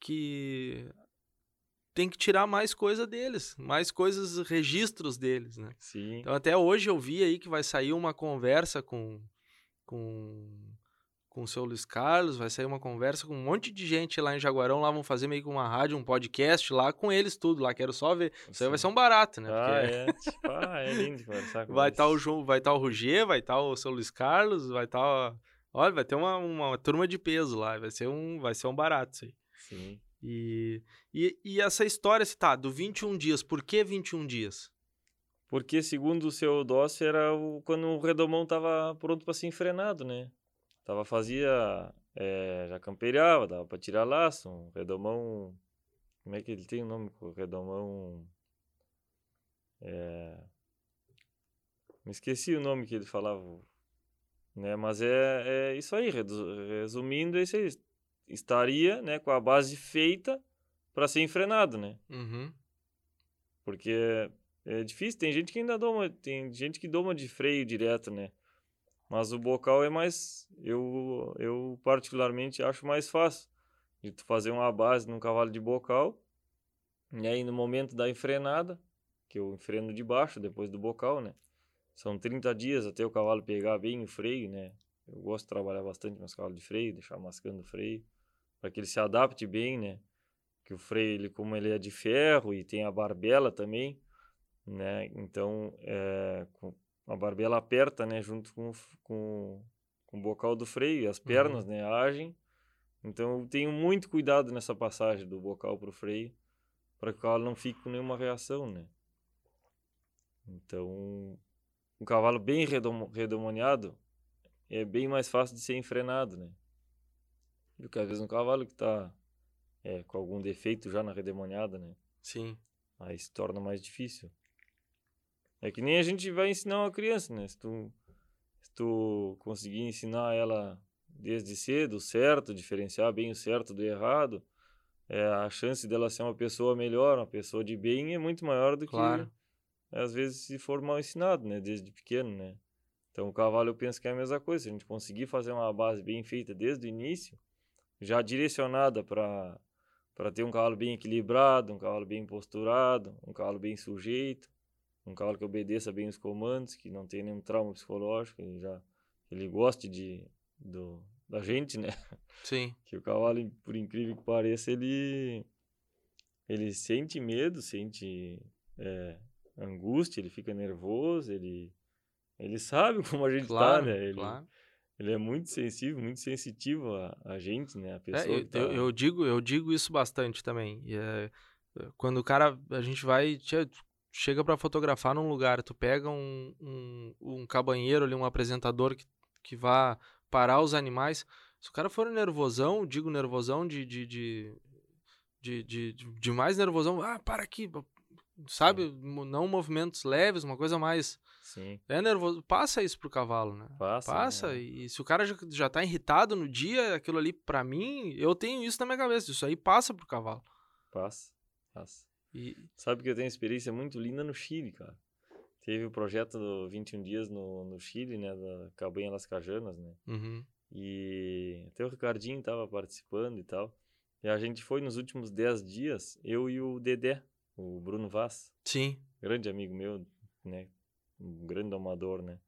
que tem que tirar mais coisa deles, mais coisas, registros deles, né? Sim. Então até hoje eu vi aí que vai sair uma conversa com com com o seu Luiz Carlos, vai sair uma conversa com um monte de gente lá em Jaguarão, lá vão fazer meio que uma rádio, um podcast lá com eles tudo lá, quero só ver. Isso aí vai ser um barato, né? Ah, Porque é. Tipo, ah, é lindo conversar com vai estar o João, vai estar o Rugier, vai estar o seu Luiz Carlos, vai estar, olha, vai ter uma, uma turma de peso lá, vai ser um, vai ser um barato isso aí. Sim. E, e, e essa história, se tá, do 21 dias, por que 21 dias? Porque, segundo o seu Dócio, era o, quando o redomão tava pronto para ser enfrenado, né? Tava, fazia, é, já camperiava, dava para tirar laço, um redomão, como é que ele tem o nome? O redomão, é, me esqueci o nome que ele falava, né? Mas é, é isso aí, resumindo, é isso aí. Estaria, né, com a base feita para ser enfrenado, né? Uhum. Porque é difícil, tem gente que ainda doma, tem gente que doma de freio direto, né? Mas o bocal é mais, eu, eu particularmente acho mais fácil de tu fazer uma base num cavalo de bocal, e aí no momento da enfrenada, que eu enfreno de baixo depois do bocal, né? São 30 dias até o cavalo pegar bem o freio, né? Eu gosto de trabalhar bastante meus cavalos de freio, deixar mascando o freio, para que ele se adapte bem, né? que o freio, ele, como ele é de ferro e tem a barbela também, né? Então, é, a barbela aperta, né? Junto com, com, com o bocal do freio e as pernas, né? Agem. Então, eu tenho muito cuidado nessa passagem do bocal para o freio, para que o cavalo não fique com nenhuma reação, né? Então, um cavalo bem redom- redomoniado é bem mais fácil de ser enfrenado, né? Do que às vezes um cavalo que está é, com algum defeito já na redemoniada, né? Sim. Aí se torna mais difícil. É que nem a gente vai ensinar uma criança, né? Se tu, se tu conseguir ensinar ela desde cedo o certo, diferenciar bem o certo do errado, é, a chance dela ser uma pessoa melhor, uma pessoa de bem é muito maior do Claro. que às vezes se for mal ensinado, né? Desde pequeno, né? Então o cavalo eu penso que é a mesma coisa. Se a gente conseguir fazer uma base bem feita desde o início, já direcionada para para ter um cavalo bem equilibrado, um cavalo bem posturado, um cavalo bem sujeito, um cavalo que obedeça bem os comandos, que não tenha nenhum trauma psicológico, ele já ele goste de do, da gente, né? Sim. Que o cavalo, por incrível que pareça, ele ele sente medo, sente é, angústia, ele fica nervoso, ele ele sabe como a gente Claro, tá, né? Ele, claro. ele é muito sensível, muito sensitivo a, a gente, né? A É, pessoa eu, que tá... eu, eu digo, eu digo isso bastante também. É, é, quando o cara, a gente vai, chega pra fotografar num lugar, tu pega um, um, um cabanheiro ali, um apresentador que, que vá parar os animais. Se o cara for nervosão, digo nervosão de, de, de, de, de, de- mais nervosão, ah, para aqui, sabe? Mo- Não movimentos leves, uma coisa mais. Sim, É nervoso, passa isso pro cavalo, né? passa. Passa, né? e se o cara já, já tá irritado no dia, aquilo ali, pra mim, eu tenho isso na minha cabeça. Isso aí passa pro cavalo. Passa, passa. E, Sabe que eu tenho experiência muito linda no Chile, cara. Teve o projeto do 21 dias no, no Chile, né, da Cabanha Las Cajanas, né? uhum, E até o Ricardinho tava participando e tal. E a gente foi nos últimos 10 dias, eu e o Dedé, o Bruno Vaz, sim, grande amigo meu, né? Um grande domador, né?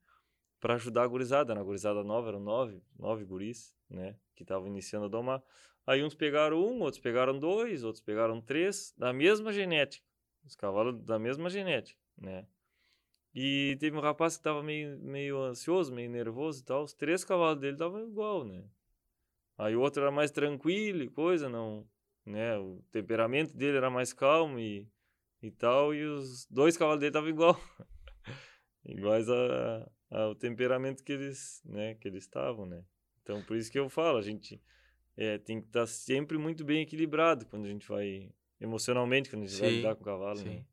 Pra ajudar a gurizada. Na gurizada nova eram nove, nove guris, né? Que estavam iniciando a domar. Aí uns pegaram um, outros pegaram dois, outros pegaram três, da mesma genética. Os cavalos da mesma genética, né? E teve um rapaz que tava meio, meio ansioso, meio nervoso e tal. Os três cavalos dele estavam igual, né? Aí o outro era mais tranquilo e coisa, não, né? O temperamento dele era mais calmo e, e tal, e os dois cavalos dele estavam igual. Iguais a, ao temperamento que eles, né, que eles estavam, né? Então, por isso que eu falo, a gente é, tem que estar tá sempre muito bem equilibrado quando a gente vai emocionalmente quando a gente sim, vai lidar com o cavalo, sim. né?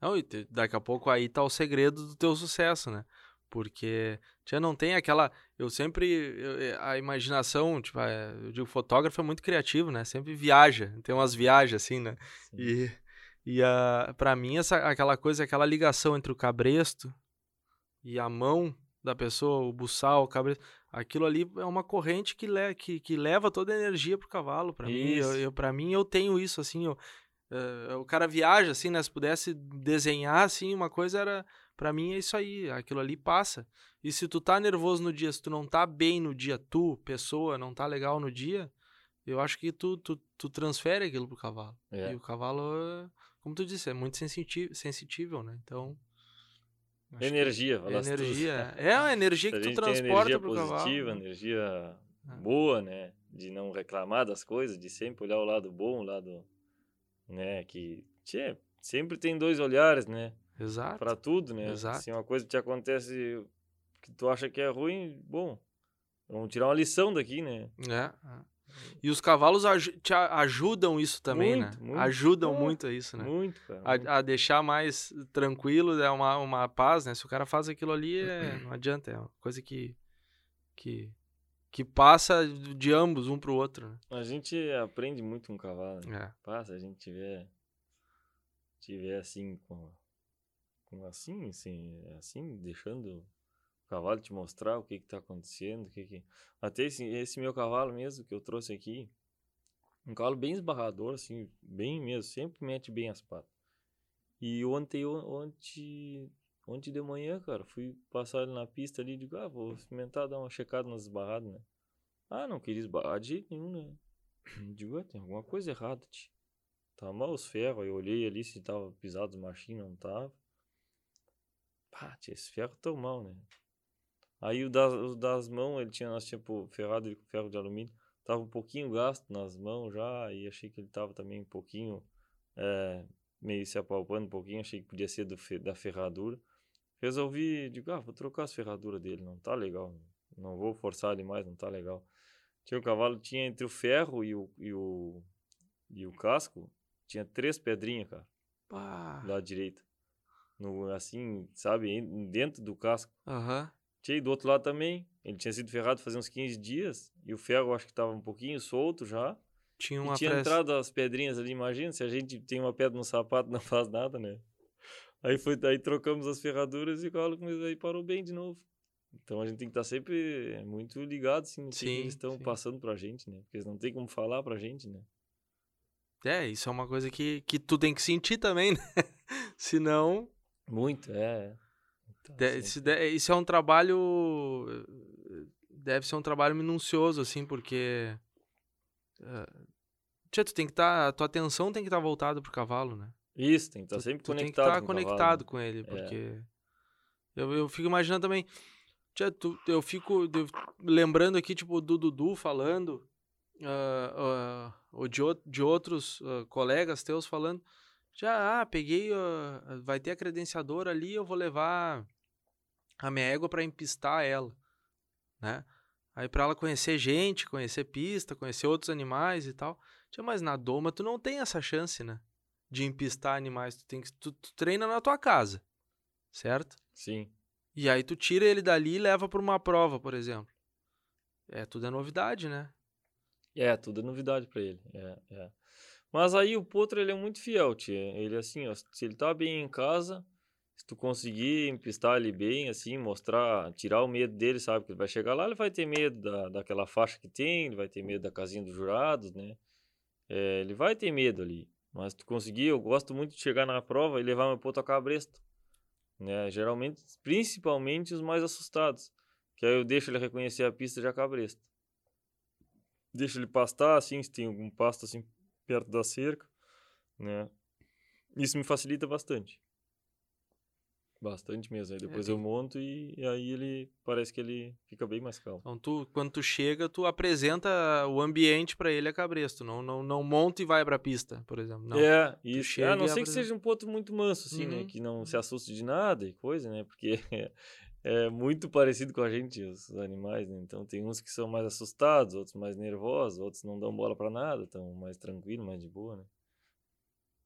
Não, e daqui a pouco aí tá o segredo do teu sucesso, né? Porque já não tem aquela. Eu sempre. Eu, eh, a imaginação, tipo, é, eu digo, fotógrafo é muito criativo, né? Sempre viaja. Tem umas viagens assim, né? Sim. E, e a, pra mim, essa, aquela coisa, aquela ligação entre o cabresto e a mão da pessoa, o buçal, o cabresto, aquilo ali é uma corrente que, le, que, que leva toda a energia pro cavalo. Pra mim, eu, eu, pra mim, eu tenho isso, assim, eu, uh, o cara viaja, assim, né? Se pudesse desenhar, assim, uma coisa era para mim é isso aí, aquilo ali passa. E se tu tá nervoso no dia, se tu não tá bem no dia, tu, pessoa, não tá legal no dia, eu acho que tu, tu, tu transfere aquilo pro cavalo. É. E o cavalo, como tu disse, é muito sensitivo, sensitível, né? Então. Energia, energia. É a energia que tu transporta energia pro positiva, cavalo. Energia é. boa, né? De não reclamar das coisas, de sempre olhar o lado bom, o lado, né? Que tchê, sempre tem dois olhares, né? Exato. Para tudo, né? Exato. Se uma coisa te acontece que tu acha que é ruim, bom, vamos tirar uma lição daqui, né? É. E os cavalos aj te ajudam isso também, muito, né? Muito, ajudam é, muito a isso, né? Muito, cara. A, a, deixar mais tranquilo, é uma, uma paz, né? Se o cara faz aquilo ali, é, não adianta, é uma coisa que, que, que passa de ambos, um pro outro, né? A gente aprende muito com um cavalo, né? É. Passa, a gente tiver, tiver assim, com assim, assim, assim, deixando o cavalo te mostrar o que está acontecendo, o que, que... até esse, esse meu cavalo mesmo que eu trouxe aqui, um cavalo bem esbarrador, assim, bem mesmo, sempre mete bem as patas. E ontem, ontem, ontem de manhã, cara, fui passar ele na pista ali, digo, ah, vou experimentar dar uma checada nas esbarradas, né? Ah, não queria esbarrar de jeito nenhum, né? Digo, ah, tem alguma coisa errada, tio. Tá mal os ferros, eu olhei ali se tava pisado os machinhos, não tava. Pá, tinha esse ferro tão mal, né? Aí o das, o das mãos, ele tinha, nós tipo, ferrado ele com ferro de alumínio. Tava um pouquinho gasto nas mãos já, e achei que ele tava também um pouquinho, é, meio se apalpando um pouquinho, achei que podia ser do, da ferradura. Resolvi, digo, ah, vou trocar as ferraduras dele, não tá legal, não vou forçar ele mais, não tá legal. Tinha o cavalo, tinha entre o ferro e o, e o, e o casco, tinha três pedrinhas, cara, Pá. da direita no, assim, sabe, dentro do casco. Aham. Uhum. Do outro lado também, ele tinha sido ferrado fazia uns 15 dias, e o ferro acho que estava um pouquinho solto já. Tinha uma e tinha pressa. entrado as pedrinhas ali, imagina, se a gente tem uma pedra no sapato não faz nada, né? Aí foi, aí trocamos as ferraduras e o cavalo aí parou bem de novo. Então a gente tem que estar tá sempre muito ligado assim, no que eles estão passando pra gente, né? Porque eles não tem como falar pra gente, né? É, isso é uma coisa que, que tu tem que sentir também, né? Senão muito, é. De, isso, de, isso é um trabalho. Deve ser um trabalho minucioso, assim, porque. Uh, tia, tu tem que estar. Tá, tua atenção tem que estar tá voltada pro cavalo, né? Isso, tem que estar tá sempre tu, conectado. Tem que estar tá conectado cavalo. com ele, é. porque. É. Eu, eu fico imaginando também. Tia, tu, eu fico eu, lembrando aqui, tipo, do Dudu falando. Uh, uh, ou de, de outros colegas teus falando já, ah, peguei, uh, vai ter a credenciadora ali, eu vou levar a minha égua para empistar ela, né? Aí para ela conhecer gente, conhecer pista, conhecer outros animais e tal. Tinha, mas na doma tu não tem essa chance, né? De empistar animais, tu tem que tu, tu treina na tua casa, certo? Sim. E aí tu tira ele dali e leva para uma prova, por exemplo. É, tudo é novidade, né? É, tudo é novidade para ele. É, é. Mas aí o Potro, ele é muito fiel, tia. Ele, assim, ó, se ele tá bem em casa, se tu conseguir empistar ele bem, assim, mostrar, tirar o medo dele, sabe? Que ele vai chegar lá, ele vai ter medo da, daquela faixa que tem, ele vai ter medo da casinha dos jurados, né? É, ele vai ter medo ali. Mas tu conseguir, eu gosto muito de chegar na prova e levar meu potro a cabresto. Né? Geralmente, principalmente os mais assustados. Que aí eu deixo ele reconhecer a pista a cabresto. Deixo ele pastar, assim, se tem algum pasto assim perto da cerca, né? Isso me facilita bastante. Bastante mesmo. Aí depois é, eu monto e, e, aí ele parece que ele fica bem mais calmo. Então tu, quando tu chega, tu apresenta o ambiente para ele a cabresto, não, não, não monta e vai para a pista, por exemplo. Não. É, isso. Ah, a não ser que seja um ponto muito manso assim, né, uhum. né, que não se assuste de nada e coisa, né? Porque é muito parecido com a gente, os animais, né? Então tem uns que são mais assustados, outros mais nervosos, outros não dão bola para nada, estão mais tranquilo, mais de boa, né?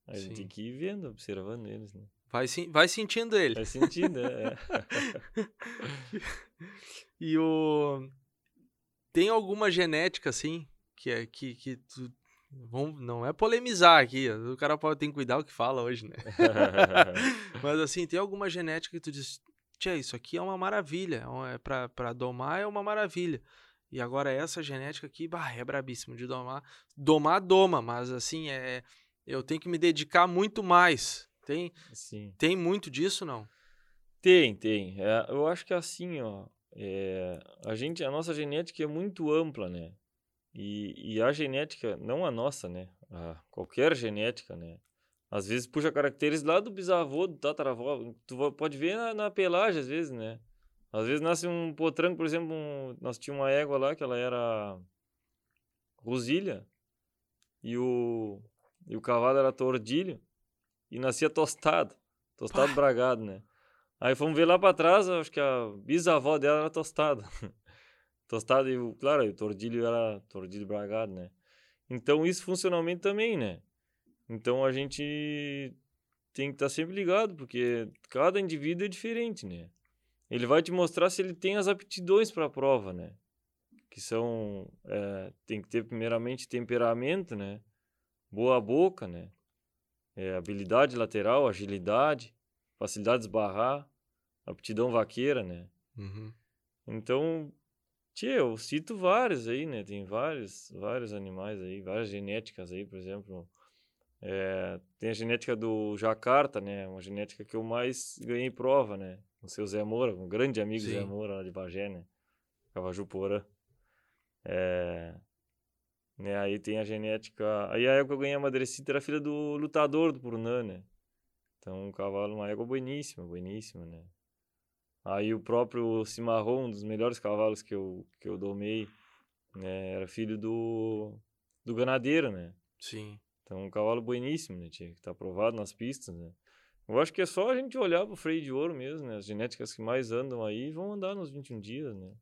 A gente tem que ir vendo, observando eles, né? Vai, vai sentindo ele. Vai sentindo, é. e o... Tem alguma genética, assim, que, é, que, que tu... Vamos, não é polemizar aqui, o cara pode ter que cuidar o que fala hoje, né? Mas assim, tem alguma genética que tu diz, tia, isso aqui é uma maravilha, é pra, pra domar é uma maravilha. E agora essa genética aqui, bah, é brabíssimo de domar. Domar, doma, mas assim, é eu tenho que me dedicar muito mais. Tem, Sim. tem muito disso, não? Tem, tem. É, eu acho que é assim, ó, é, a gente, a nossa genética é muito ampla, né? E, e a genética, não a nossa, né? A qualquer genética, né? Às vezes puxa caracteres lá do bisavô, do tataravó. Tu pode ver na, na pelagem, às vezes, né? Às vezes nasce um potranco, por exemplo, um, nós tínhamos uma égua lá que ela era rosilha e o, e o cavalo era tordilho e nascia tostado, tostado Pá. bragado, né? Aí fomos ver lá para trás, acho que a bisavó dela era tostada. tostada e, claro, o tordilho era tordilho bragado, né? Então isso funcionalmente também, né? Então a gente tem que estar tá sempre ligado, porque cada indivíduo é diferente, né? Ele vai te mostrar se ele tem as aptidões para a prova, né? Que são, é, tem que ter primeiramente temperamento, né? boa boca, né? É, habilidade lateral, agilidade, facilidade de esbarrar, aptidão vaqueira, né? Uhum. Então, tia, eu cito vários aí, né? Tem vários, vários animais aí, várias genéticas aí, por exemplo. É, tem a genética do Jacarta, né? Uma genética que eu mais ganhei prova, né? O seu Zé Moura, um grande amigo Sim. Zé Moura lá de Bagé, né? Cavaju Porã. É, né? Aí tem a genética. Aí a égua que eu ganhei a madrecita era filha do lutador do Purunã, né? Então, um cavalo, uma égua bueníssima, bueníssima, né? Aí o próprio Cimarrão, um dos melhores cavalos que eu, que eu domei, né? Era filho do, do ganadeiro, né? Sim. Então, um cavalo bueníssimo, né? Tinha que estar tá aprovado nas pistas, né? Eu acho que é só a gente olhar pro freio de ouro mesmo, né? As genéticas que mais andam aí vão andar nos 21 dias, né?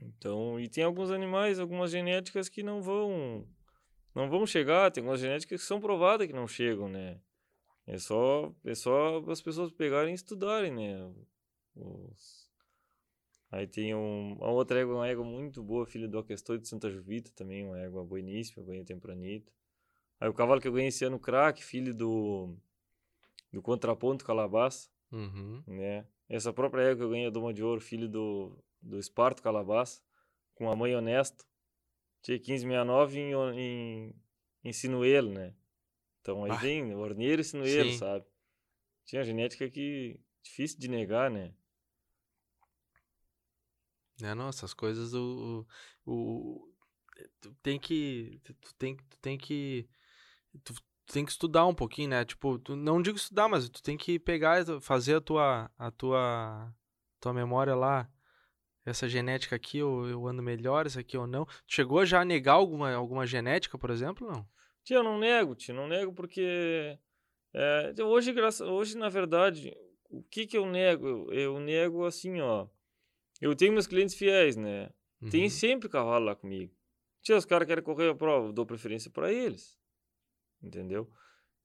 Então, e tem alguns animais, algumas genéticas que não vão não vão chegar, tem algumas genéticas que são provadas que não chegam, né? É só, é só as pessoas pegarem e estudarem, né? Os... Aí tem um, uma outra égua, uma égua muito boa, filha do Aquestor de Santa Juvita também, uma égua bueníssima, ganhei tempranito. Aí o cavalo que eu ganhei esse ano, Crack, filho do, do Contraponto Calabás, uhum. né? Essa própria égua que eu ganhei, a Doma de Ouro, filho do do Esparto Calabás, com a mãe honesto. Tinha 1569 em, em, em Sinuelo, né? Então aí ah. vem Orneiro e Sinuelo, Sim. sabe? Tinha genética que difícil de negar, né? É, não, essas coisas o, o, o tu tem que tu tem tu tem que tu, tu, tem que estudar um pouquinho, né? Tipo, tu, não digo estudar, mas tu tem que pegar fazer a tua a tua tua memória lá essa genética aqui eu, eu ando melhor, essa aqui ou não. Chegou já a negar alguma, alguma genética, por exemplo, não? Tia, eu não nego, tia, não nego porque é, hoje, graça, hoje, na verdade, o que que eu nego? Eu, nego assim, ó, eu tenho meus clientes fiéis, né? Uhum. Tem sempre cavalo lá comigo. Tia, os caras querem correr a prova, eu dou preferência para eles, entendeu?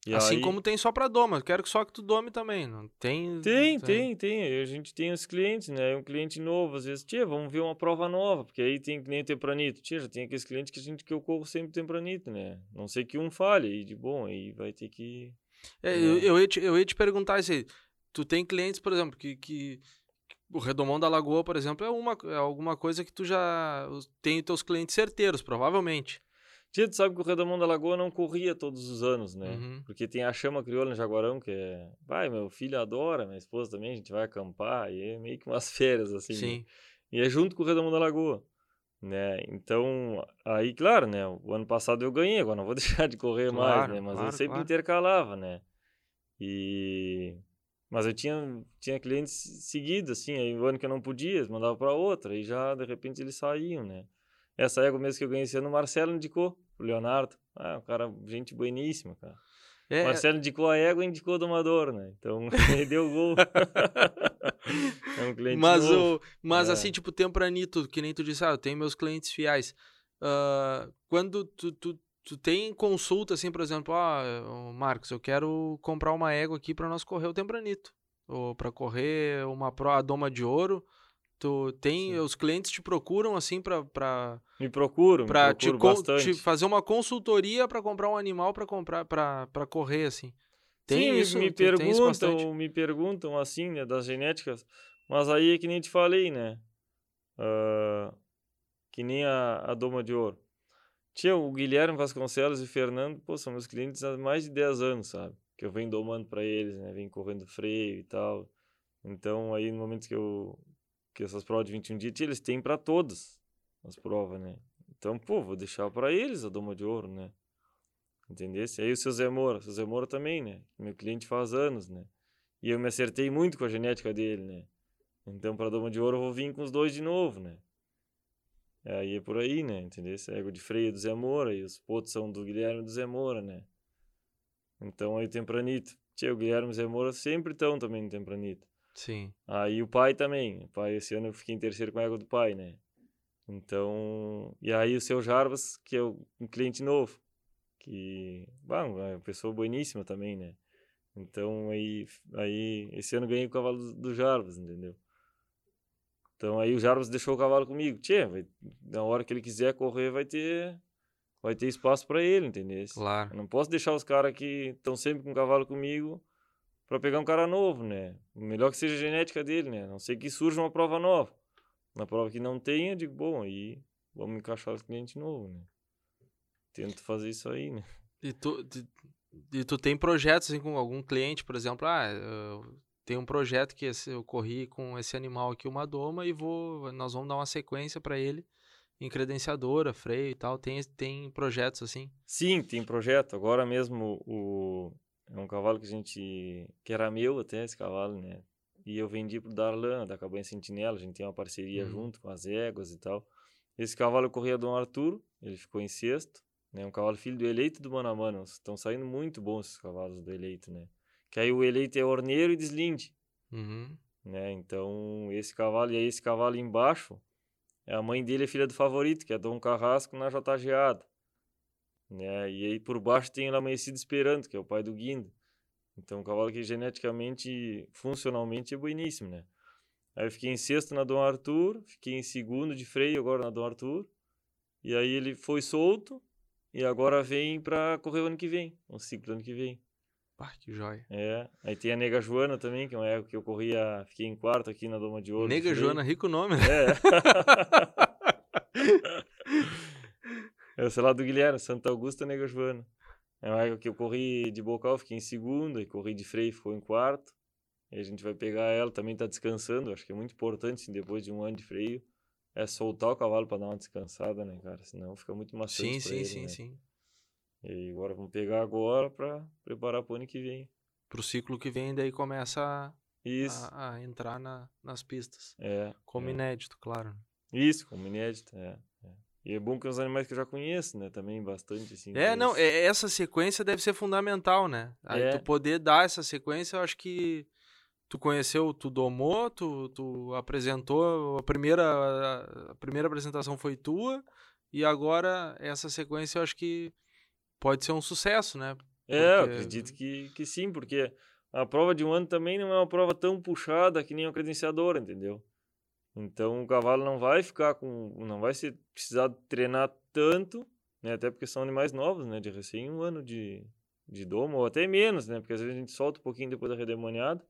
E assim aí... como tem só para doma, quero que só que tu dome também, não tem? Tem, tem, tem. A gente tem os clientes, né? Um cliente novo, às vezes, tia, vamos ver uma prova nova, porque aí tem que nem tempranito. Tia, já tem aqueles clientes que a gente que eu corro sempre tempranito, né? Não sei que um falhe, e de bom, aí vai ter que. É, eu, eu, ia te, eu ia te perguntar isso Tu tem clientes, por exemplo, que, que o Redomão da Lagoa, por exemplo, é, uma, é alguma coisa que tu já tem os teus clientes certeiros, provavelmente. Tia, tu sabe que o Redomão da Lagoa não corria todos os anos, né? Uhum. Porque tem a chama crioula em Jaguarão, que é... Vai, meu filho adora, minha esposa também, a gente vai acampar, e é meio que umas férias, assim. Né? Sim. Né? E é junto com o Redomão da Lagoa, né? Então, aí, claro, né? O ano passado eu ganhei, agora não vou deixar de correr claro, mais, né? Mas claro, eu sempre claro. intercalava, né? E... Mas eu tinha, tinha clientes seguidos, assim, aí o ano que eu não podia, mandava para outra, e já, de repente, eles saíam, né? Essa égua mesmo que eu ganhei esse ano, o Marcelo indicou o Leonardo. Ah, um cara, gente bueníssima, cara. É, Marcelo indicou a égua e indicou o domador, né? Então, ele deu gol. é um cliente Mas, novo. o, mas É. assim, tipo, tempranito, que nem tu disse, ah, eu tenho meus clientes fiéis. Ah, quando tu, tu, tu tem consulta, assim, por exemplo, ah, Marcos, eu quero comprar uma égua aqui para nós correr o tempranito. Ou para correr uma pro, a doma de ouro. Tu tem, Sim. os clientes te procuram, assim, pra, Me procuro, pra me te, te fazer uma consultoria para comprar um animal para comprar, para correr, assim. Tem Sim, isso? me, Tu perguntam, me perguntam assim, né, das genéticas, mas aí é que nem te falei, né? Ah, que nem a, a Doma de Ouro. Tia, o Guilherme Vasconcelos e o Fernando, pô, são meus clientes há mais de 10 anos, sabe? Que eu venho domando pra eles, né? Venho correndo freio e tal. Então, aí no momento que eu que essas provas de 21 dias, eles têm pra todas as provas, né? Então, pô, vou deixar pra eles a Doma de Ouro, né? Entendesse? Aí o seu Zé Moura, o seu Zé Moura também, né? Meu cliente faz anos, né? E eu me acertei muito com a genética dele, né? Então, para Doma de Ouro, eu vou vir com os dois de novo, né? Aí é por aí, né? Entendeu? Esse ego de freio do Zé Moura e os potos são do Guilherme e do Zé Moura, né? Então, aí o Tempranito. Tia, o Guilherme e o Zé Moura sempre estão também no Tempranito. Sim. Aí o pai também. O pai, esse ano eu fiquei em terceiro com a égua do pai, né? Então, e aí o seu Jarbas, que é um cliente novo, que, bom, é uma pessoa boníssima também, né? Então, aí, aí esse ano ganhei o cavalo do, do Jarbas, entendeu? Então, aí o Jarbas deixou o cavalo comigo. Tchê, vai, na hora que ele quiser correr, vai ter, vai ter espaço para ele, entendeu? Claro. Eu não posso deixar os caras que estão sempre com o cavalo comigo para pegar um cara novo, né? Melhor que seja a genética dele, né? A não sei que surja uma prova nova. Na prova que não tem, eu digo, bom, aí vamos encaixar os clientes novos, né? Tento fazer isso aí, né? E tu, e tu tem projetos assim, com algum cliente, por exemplo, ah, eu tenho um projeto que esse- eu corri com esse animal aqui, uma doma, e vou, nós vamos dar uma sequência para ele em credenciadora, freio e tal. Tem, tem projetos assim? Sim, tem projeto. Agora mesmo o é um cavalo que a gente que era meu até esse cavalo, né? E eu vendi pro Darlan da Cabanha Sentinela, a gente tem uma parceria Uhum. junto com as éguas e tal. Esse cavalo corria Dom Arturo, ele ficou em sexto, né? Um cavalo filho do eleito do mano a mano. Estão saindo muito bons esses cavalos do eleito, né? Que aí o eleito é orneiro e deslinde, Uhum. né? Então, esse cavalo e aí esse cavalo embaixo, a mãe dele é filha do favorito, que é Dom Carrasco na J Geada né? E aí por baixo tem o Amanhecido Esperando, que é o pai do Guindo. Então, um cavalo que geneticamente, funcionalmente é bueníssimo, né? Aí eu fiquei em sexto na Dom Arthur, fiquei em segundo de freio agora na Dom Arthur. E aí ele foi solto e agora vem pra correr o ano que vem, o ciclo do ano que vem. Pá, que joia. É, aí tem a Nega Joana também, que é uma época que eu corria, fiquei em quarto aqui na Doma de Ouro. Nega. Joana, rico nome, né? É. Essa é lá do Guilherme, Santa Augusta Nega Joana. É uma época que eu corri de bocal, fiquei em segundo, e corri de freio, ficou em quarto. E a gente vai pegar ela, também tá descansando, acho que é muito importante, assim, depois de um ano de freio, é soltar o cavalo para dar uma descansada, né, cara? Senão fica muito maçante Sim, sim, ele, sim, né? sim. E agora vamos pegar agora para preparar pro ano que vem. Pro ciclo que vem, daí começa a- a entrar na- nas pistas. é. Como é. inédito, claro. Isso, como inédito, é. É. E é bom que é uns animais que eu já conheço, né? Também bastante, assim. É, não, é- essa sequência deve ser fundamental, né? Aí É. tu poder dar essa sequência, eu acho que tu conheceu, tu domou, tu, tu apresentou, a primeira, a primeira apresentação foi tua, e agora essa sequência eu acho que pode ser um sucesso, né? É, eu Porque- acredito que, que sim, porque a prova de um ano também não é uma prova tão puxada que nem a credenciadora, entendeu? Então o cavalo não vai ficar com. não vai ser, precisar treinar tanto, né? Até porque são animais novos, né? De recém um ano de, de domo, ou até menos, né? Porque às vezes a gente solta um pouquinho depois da redemoniada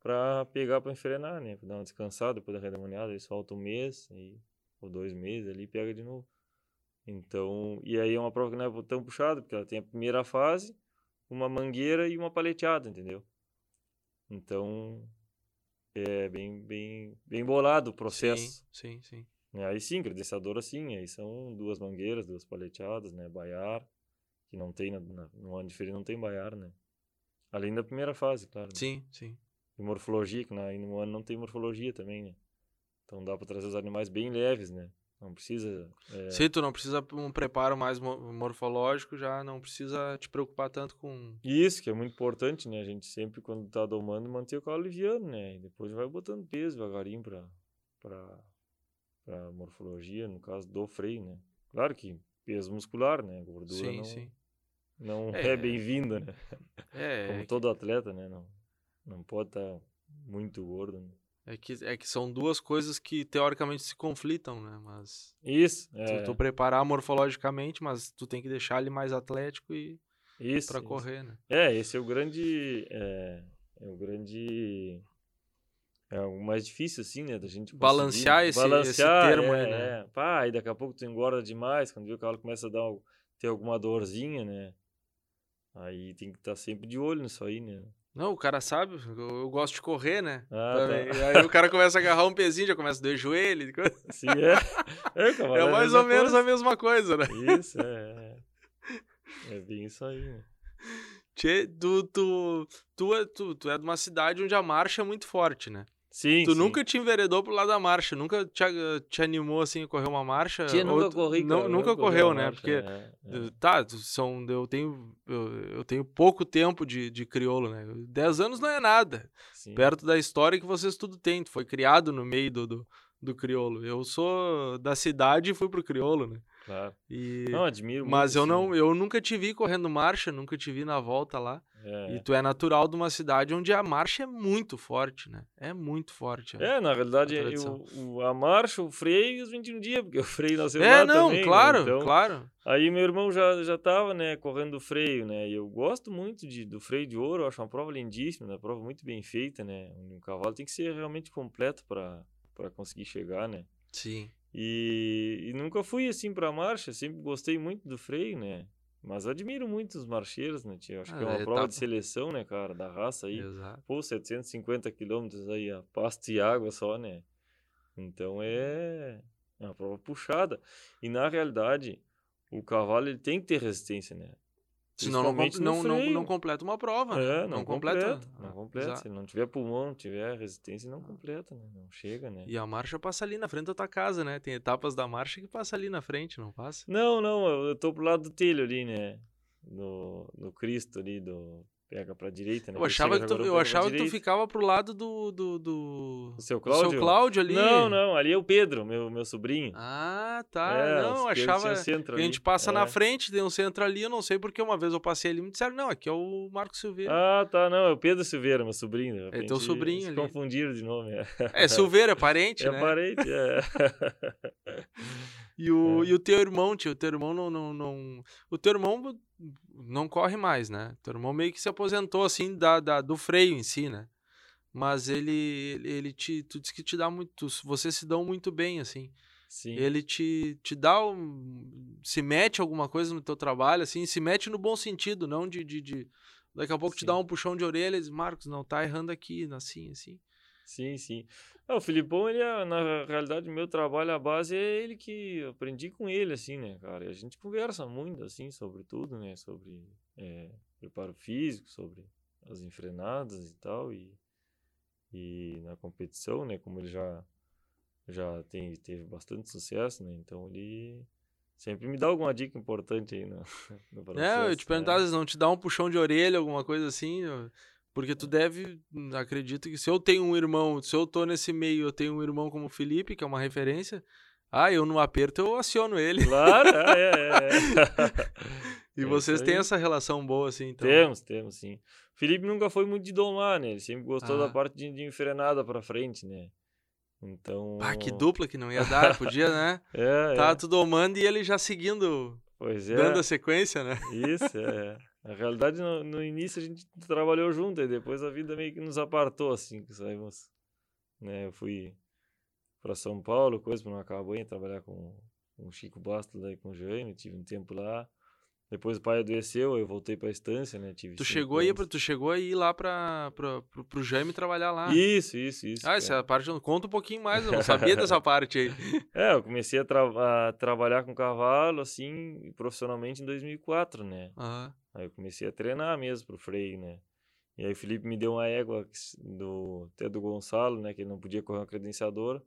para pegar para enfrenar, né? Pra dar uma descansada depois da redemoniada, aí solta um mês, aí, ou dois meses ali e pega de novo. Então, e aí é uma prova que não é tão puxada, porque ela tem a primeira fase, uma mangueira e uma paleteada, entendeu? Então, é bem, bem, bem bolado o processo. Sim, sim, sim. né? Aí sim, credenciadora sim, aí são duas mangueiras, duas paleteadas, né? Baiar, que não tem, na, na, no ano diferente não tem baiar, né? Além da primeira fase, claro. né? Sim, sim. E morfologia, que na, no ano não tem morfologia também, né? Então dá para trazer os animais bem leves, né? Não precisa. É... Se tu não precisa um preparo mais morfológico, já não precisa te preocupar tanto com. Isso, que é muito importante, né? A gente sempre, quando tá domando, manter o calo liviano, né? E depois vai botando peso devagarinho pra, pra, pra morfologia, no caso do freio, né? Claro que peso muscular, né? Gordura sim, não, sim. não é, é bem-vinda, né? É, Como é todo atleta, né? Não, não pode estar tá muito gordo, né? É que, é que são duas coisas que teoricamente se conflitam, né? Mas. Isso. É. Tu, tu preparar morfologicamente, mas tu tem que deixar ele mais atlético e. Isso. Pra correr, né? É, esse é o grande. É, é o grande. É o mais difícil, assim, né? Da gente balancear esse, balancear, esse termo é, aí, né? É. Pá, aí daqui a pouco tu engorda demais, quando o cavalo começa a dar, ter alguma dorzinha, né? Aí tem que estar tá sempre de olho nisso aí, né? Não, o cara sabe, eu, eu gosto de correr, né? Ah, tá. Aí o cara começa a agarrar um pezinho, já começa a doer joelho. Sim, é. É, é, é mais ou menos a mesma coisa, né? Isso, é. É, é bem isso aí, né? Tchê, tu, tu, tu, é, tu, tu é de uma cidade onde a marcha é muito forte, né? Sim, Tu sim. nunca te enveredou pro lado da marcha, nunca te, te animou assim a correr uma marcha? Tia, nunca corri, cara, não, Nunca correu, né? Marcha, Porque, é, é. tá, são, eu tenho, eu, eu, tenho pouco tempo de, de crioulo, né? Dez anos não é nada, sim. perto da história que vocês tudo têm. Tu foi criado no meio do, do, do crioulo. Eu sou da cidade e fui pro crioulo, né? Claro. E... Não, admiro Mas muito, eu não, eu nunca te vi correndo marcha, nunca te vi na volta lá. É. E tu é natural de uma cidade onde a marcha é muito forte, né? É muito forte. É, na realidade, eu, a marcha, o freio e os 21 dias, porque o freio nasceu é, lá não, também. Né? claro, né? então, claro. Aí meu irmão já, já tava, né, correndo o freio, né? E eu gosto muito de, do freio de ouro, eu acho uma prova lindíssima, né? Uma prova muito bem feita, né? Um cavalo tem que ser realmente completo para conseguir chegar, né? Sim. E, e nunca fui assim para marcha, sempre gostei muito do freio, né? Mas admiro muito os marcheiros, né, tio? Acho ah, que é uma prova de seleção, né, cara, da raça aí. Exato. Pô, 750 quilômetros aí, a pasto e água só, né? Então é, é uma prova puxada. E na realidade, o cavalo ele tem que ter resistência, né? Senão não, não, não, não, completa uma prova. É, não, não completa. completa. Não completa. Exato. Se não tiver pulmão, não tiver resistência, não completa, né? Não chega, né? E a marcha passa ali na frente da tua casa, né? Tem etapas da marcha que passa ali na frente, não passa? Não, não, eu tô pro lado do telho ali, né? No, no Cristo ali do pega pra direita, né? Eu achava que tu, eu achava que tu ficava pro lado do. do, do... O seu Cláudio? O seu Cláudio ali. Não, não, ali é o Pedro, meu, meu sobrinho. Ah, tá. É, não, eu achava que a gente passa é. na frente, tem um centro ali, eu não sei porque uma vez eu passei ali e me disseram, não, aqui é o Marco Silveira. Ah, tá, não, é o Pedro Silveira, meu sobrinho. É teu sobrinho se ali. confundiram de nome. É, é Silveira, é parente, é né? É parente, é. E o, é. e o teu irmão, tio, o teu irmão não, não, não. O teu irmão não corre mais, né? Teu irmão meio que se aposentou, assim, da, da, do freio em si, né? Mas ele, ele te. Tu diz que te dá muito. Vocês se dão muito bem, assim. Sim. Ele te, te dá um. Se mete alguma coisa no teu trabalho, assim, se mete no bom sentido, não de. de, de daqui a pouco Sim. te dá um puxão de orelha e diz, Marcos, não, tá errando aqui, assim, assim. Sim, sim. É, o Filipão, ele é, na realidade, meu trabalho, a base é ele que aprendi com ele, assim, né, cara? E a gente conversa muito, assim, sobre tudo, né? Sobre é, preparo físico, sobre as enfrenadas e tal. E, e na competição, né? Como ele já, já tem, teve bastante sucesso, né? Então ele sempre me dá alguma dica importante aí no, no processo. É, eu te perguntar, né? não te dá um puxão de orelha, alguma coisa assim? Porque tu deve, acredito que se eu tenho um irmão, se eu tô nesse meio, eu tenho um irmão como o Felipe, que é uma referência, ah, eu no aperto eu aciono ele. Claro, é, é. é. e é vocês têm essa relação boa, assim, então? Temos, temos, sim. O Felipe nunca foi muito de domar, né? Ele sempre gostou ah. da parte de, de enfrenada pra frente, né? Então... Pá, que dupla que não ia dar, podia, né? é, tá é. tu domando e ele já seguindo, pois é. dando a sequência, né? Isso, é. Na realidade, no, no, início a gente trabalhou junto e depois a vida meio que nos apartou, assim, que saímos. Né? Eu fui para São Paulo, coisa para não acabar trabalhar com, com o Chico Bastos e com o Jaime, tive um tempo lá. Depois o pai adoeceu, eu voltei para a estância, né? Tive tu chegou aí, tu chegou aí lá para pro, pro Jaime trabalhar lá. Isso, isso, isso. Ah, essa é. parte, conta um pouquinho mais, eu não sabia dessa parte aí. É, eu comecei a, tra a, trabalhar com cavalo assim, profissionalmente em 2004, né? Uhum. Aí eu comecei a treinar mesmo pro freio, né? E aí o Felipe me deu uma égua do até do Gonçalo, né, que ele não podia correr uma credenciadora.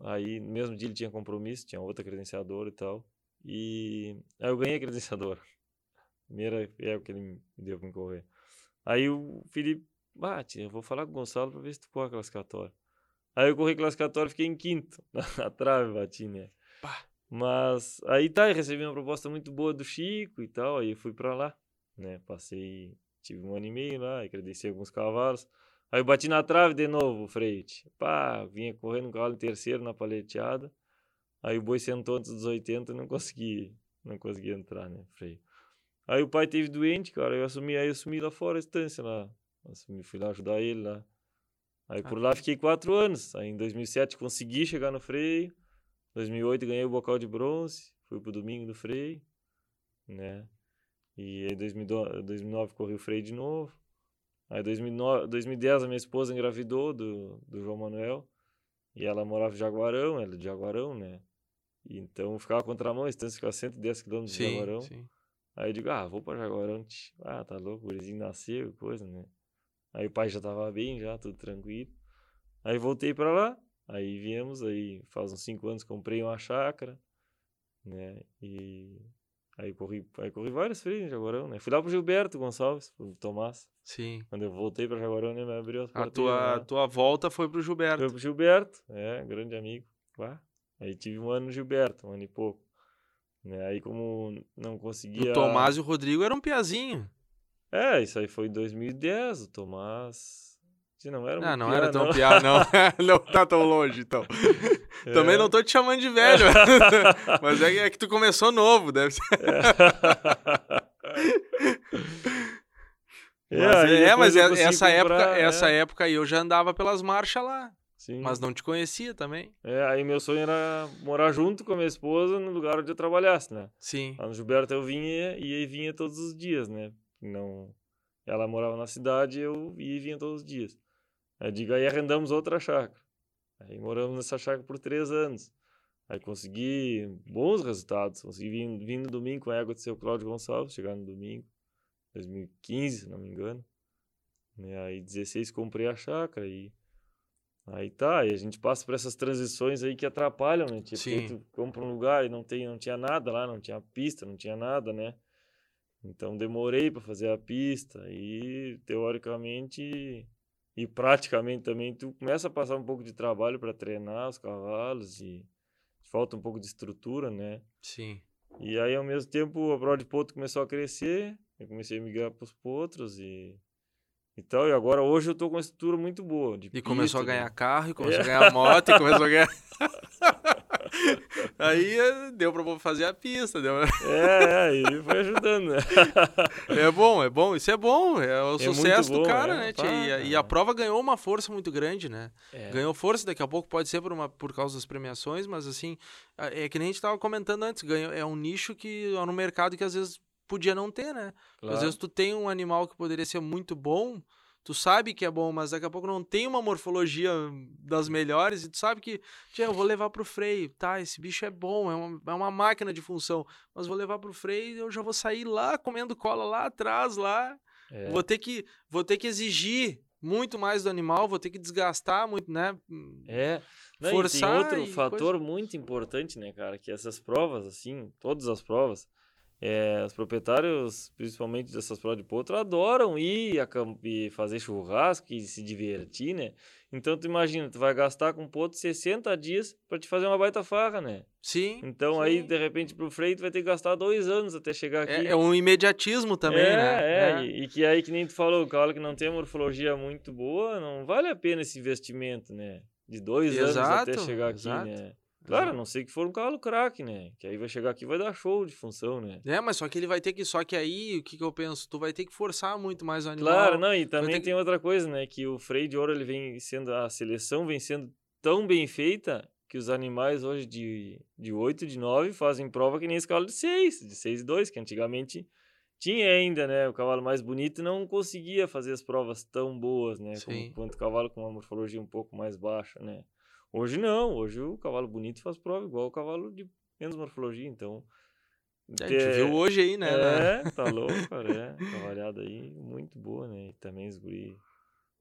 Aí, no mesmo dia ele tinha compromisso, tinha outra credenciadora e tal. E aí eu ganhei a credenciadora. Primeira é o que ele me deu pra me correr. Aí o Felipe, bate, eu vou falar com o Gonçalo pra ver se tu corre classificatória. Aí eu corri classificatória fiquei em quinto. Na trave bati, né? Pá. Mas aí tá, eu recebi uma proposta muito boa do Chico e tal, aí eu fui pra lá, né? Passei, tive um ano e meio lá, credenciei alguns cavalos. Aí eu bati na trave de novo, o freite. Pá, vinha correndo um cavalo em terceiro na paleteada. Aí o boi sentou antes dos 80 e não consegui, não consegui entrar, né, freio. Aí o pai teve doente, cara, eu assumi, aí eu assumi lá fora a estância lá. Assumi, fui lá ajudar ele lá. Aí por lá fiquei quatro anos. Aí em 2007 consegui chegar no freio. 2008 ganhei o bocal de bronze, fui pro domingo do freio, né? E em 2009 corri o freio de novo. Aí em 2010 a minha esposa engravidou do, do João Manuel. E ela morava em Jaguarão, ela é de Jaguarão, né? E então ficava contramão, a distância ficava 110 km de sim, Jaguarão. Sim. Aí eu digo, ah, vou pra Jaguarão. Ah, tá louco, o gurizinho nasceu, coisa, né? Aí o pai já tava bem, já, tudo tranquilo. Aí voltei pra lá, aí viemos, aí faz uns 5 anos comprei uma chácara, né? E Aí corri, aí corri várias freiras em Jaguarão, né? Fui lá pro Gilberto Gonçalves, pro Tomás. Sim. Quando eu voltei pra Jaguarão, ele me abriu as portas. A tua, né? tua volta foi pro Gilberto. Foi pro Gilberto, é, grande amigo. Lá. Aí tive um ano no Gilberto, um ano e pouco. Né? Aí como não conseguia... O Tomás e o Rodrigo eram um piazinho. É, isso aí foi em 2010, o Tomás... Se não era ah, não piá, era tão não. piá, não. não tá tão longe, então. É. Também não tô te chamando de velho. mas é, é, que tu começou novo, deve ser. É, mas, é, é mas essa, época, é. essa época aí eu já andava pelas marchas lá. Sim. Mas não te conhecia também. É, aí meu sonho era morar junto com a minha esposa no lugar onde eu trabalhasse, né? Sim. Lá no Gilberto eu vinha e aí vinha todos os dias, né? Não... Ela morava na cidade eu ia e vinha todos os dias. Aí digo, aí arrendamos outra chácara. Aí moramos nessa chácara por três anos. Aí consegui bons resultados. Consegui vir, vir no domingo com a égua do seu Cláudio Gonçalves, chegar no domingo, 2015, se não me engano. E né, aí 16 comprei a chácara e aí tá, e a gente passa por essas transições aí que atrapalham, né? Tipo, Sim. tu compra um lugar e não tem, não tinha nada lá, não tinha pista, não tinha nada, né? Então demorei para fazer a pista e teoricamente e praticamente também tu começa a passar um pouco de trabalho para treinar os cavalos e falta um pouco de estrutura, né? Sim. E aí ao mesmo tempo a prova de potro começou a crescer, eu comecei a migrar para os potros e e tal, e agora hoje eu tô com uma estrutura muito boa. e começou a ganhar né? carro, e começou é. a ganhar moto, e começou a ganhar. Aí deu pra fazer a pista, deu. É, é, aí foi ajudando, né? É bom, é bom, isso é bom, é o é sucesso bom, do cara, é, né? Pá, e, a, e, a, prova ganhou uma força muito grande, né? É. Ganhou força, daqui a pouco pode ser por, uma, por causa das premiações, mas assim, é que nem a gente tava comentando antes, ganhou, é um nicho que é no mercado que às vezes podia não ter, né? Claro. Às vezes tu tem um animal que poderia ser muito bom, tu sabe que é bom, mas daqui a pouco não tem uma morfologia das melhores e tu sabe que, eu vou levar pro freio, tá, esse bicho é bom, é uma, é uma máquina de função, mas vou levar pro freio e eu já vou sair lá comendo cola lá atrás, lá, é. vou ter que vou ter que exigir muito mais do animal, vou ter que desgastar muito, né? É. Não, Forçar e tem outro fator coisa... muito importante, né, cara, que essas provas, assim, todas as provas, é, os proprietários, principalmente dessas provas de potro, adoram ir a e fazer churrasco e se divertir, né? Então, tu imagina, tu vai gastar com potro 60 dias para te fazer uma baita farra, né? Sim. Então, sim. aí, de repente, pro freio, tu vai ter que gastar dois anos até chegar é, aqui. É, é um imediatismo também, é, né? É, é. E, e, que aí, que nem tu falou, o cavalo que não tem morfologia muito boa, não vale a pena esse investimento, né? De dois exato, anos até chegar aqui, exato. né? Claro, a não sei que for um cavalo craque, né? Que aí vai chegar aqui e vai dar show de função, né? É, mas só que ele vai ter que. Só que aí, o que, que eu penso? Tu vai ter que forçar muito mais o animal. Claro, não, e também tem que... outra coisa, né? Que o freio de ouro, ele vem sendo. A seleção vem sendo tão bem feita que os animais hoje de, de 8, de 9 fazem prova que nem esse cavalo de 6, de 6 e 2, que antigamente tinha ainda, né? O cavalo mais bonito não conseguia fazer as provas tão boas, né? Sim. Como, quanto o cavalo com uma morfologia um pouco mais baixa, né? Hoje não, hoje o cavalo bonito faz prova igual o cavalo de menos morfologia, então. É, a gente viu hoje aí, né? É, tá louco, cara. É, cavalhada aí, muito boa, né? E também os guri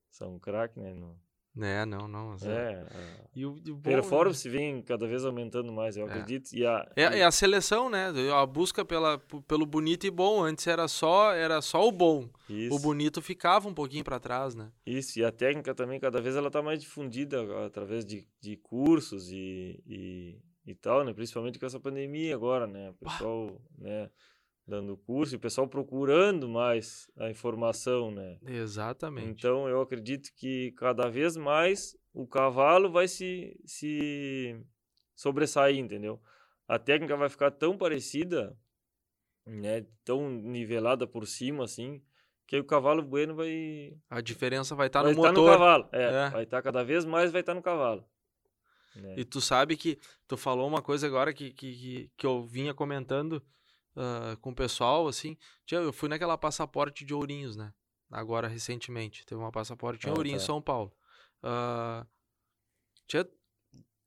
são craque, né? No, É, não, não. é. É, E o, e o bom, performance vem cada vez aumentando mais, eu É. acredito. E a, É, é a seleção, né? A busca pela, pelo bonito e bom. Antes era só, era só o bom. isso, O bonito ficava um pouquinho pra trás, né? isso, e a técnica também, cada vez ela tá mais difundida através de, de cursos e, e, e tal, né? Principalmente com essa pandemia agora, né? O pessoal, né? Dando curso e o pessoal procurando mais a informação, né? Exatamente. Então eu acredito que cada vez mais o cavalo vai se, se sobressair, entendeu? A técnica vai ficar tão parecida, né? Tão nivelada por cima assim, que aí o cavalo bueno vai A diferença vai estar vai no estar no motor. cavalo. É, É. vai estar cada vez mais vai estar no cavalo. né? E tu sabe que tu falou uma coisa agora que, que, que, que eu vinha comentando ah, com o pessoal, assim. Tia, eu fui naquela passaporte de Ourinhos, né? Agora, recentemente. Teve uma passaporte em Ah, Ourinhos, tá. São Paulo. Ah,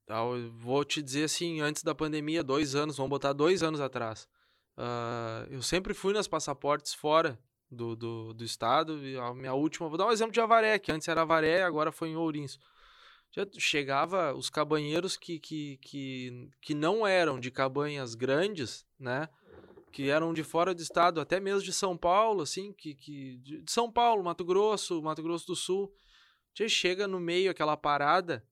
eu vou te dizer assim, antes da pandemia, dois anos, vamos botar dois anos atrás. ah, eu sempre fui nas passaportes fora do, do, do estado. E a minha última, vou dar um exemplo de Avaré, que antes era Avaré, agora foi em Ourinhos. Já chegava os cabanheiros que, que, que, que não eram de cabanhas grandes, né? Que eram de fora do estado, até mesmo de São Paulo, assim, que, que de São Paulo, Mato Grosso, Mato Grosso do Sul. Já chega no meio aquela parada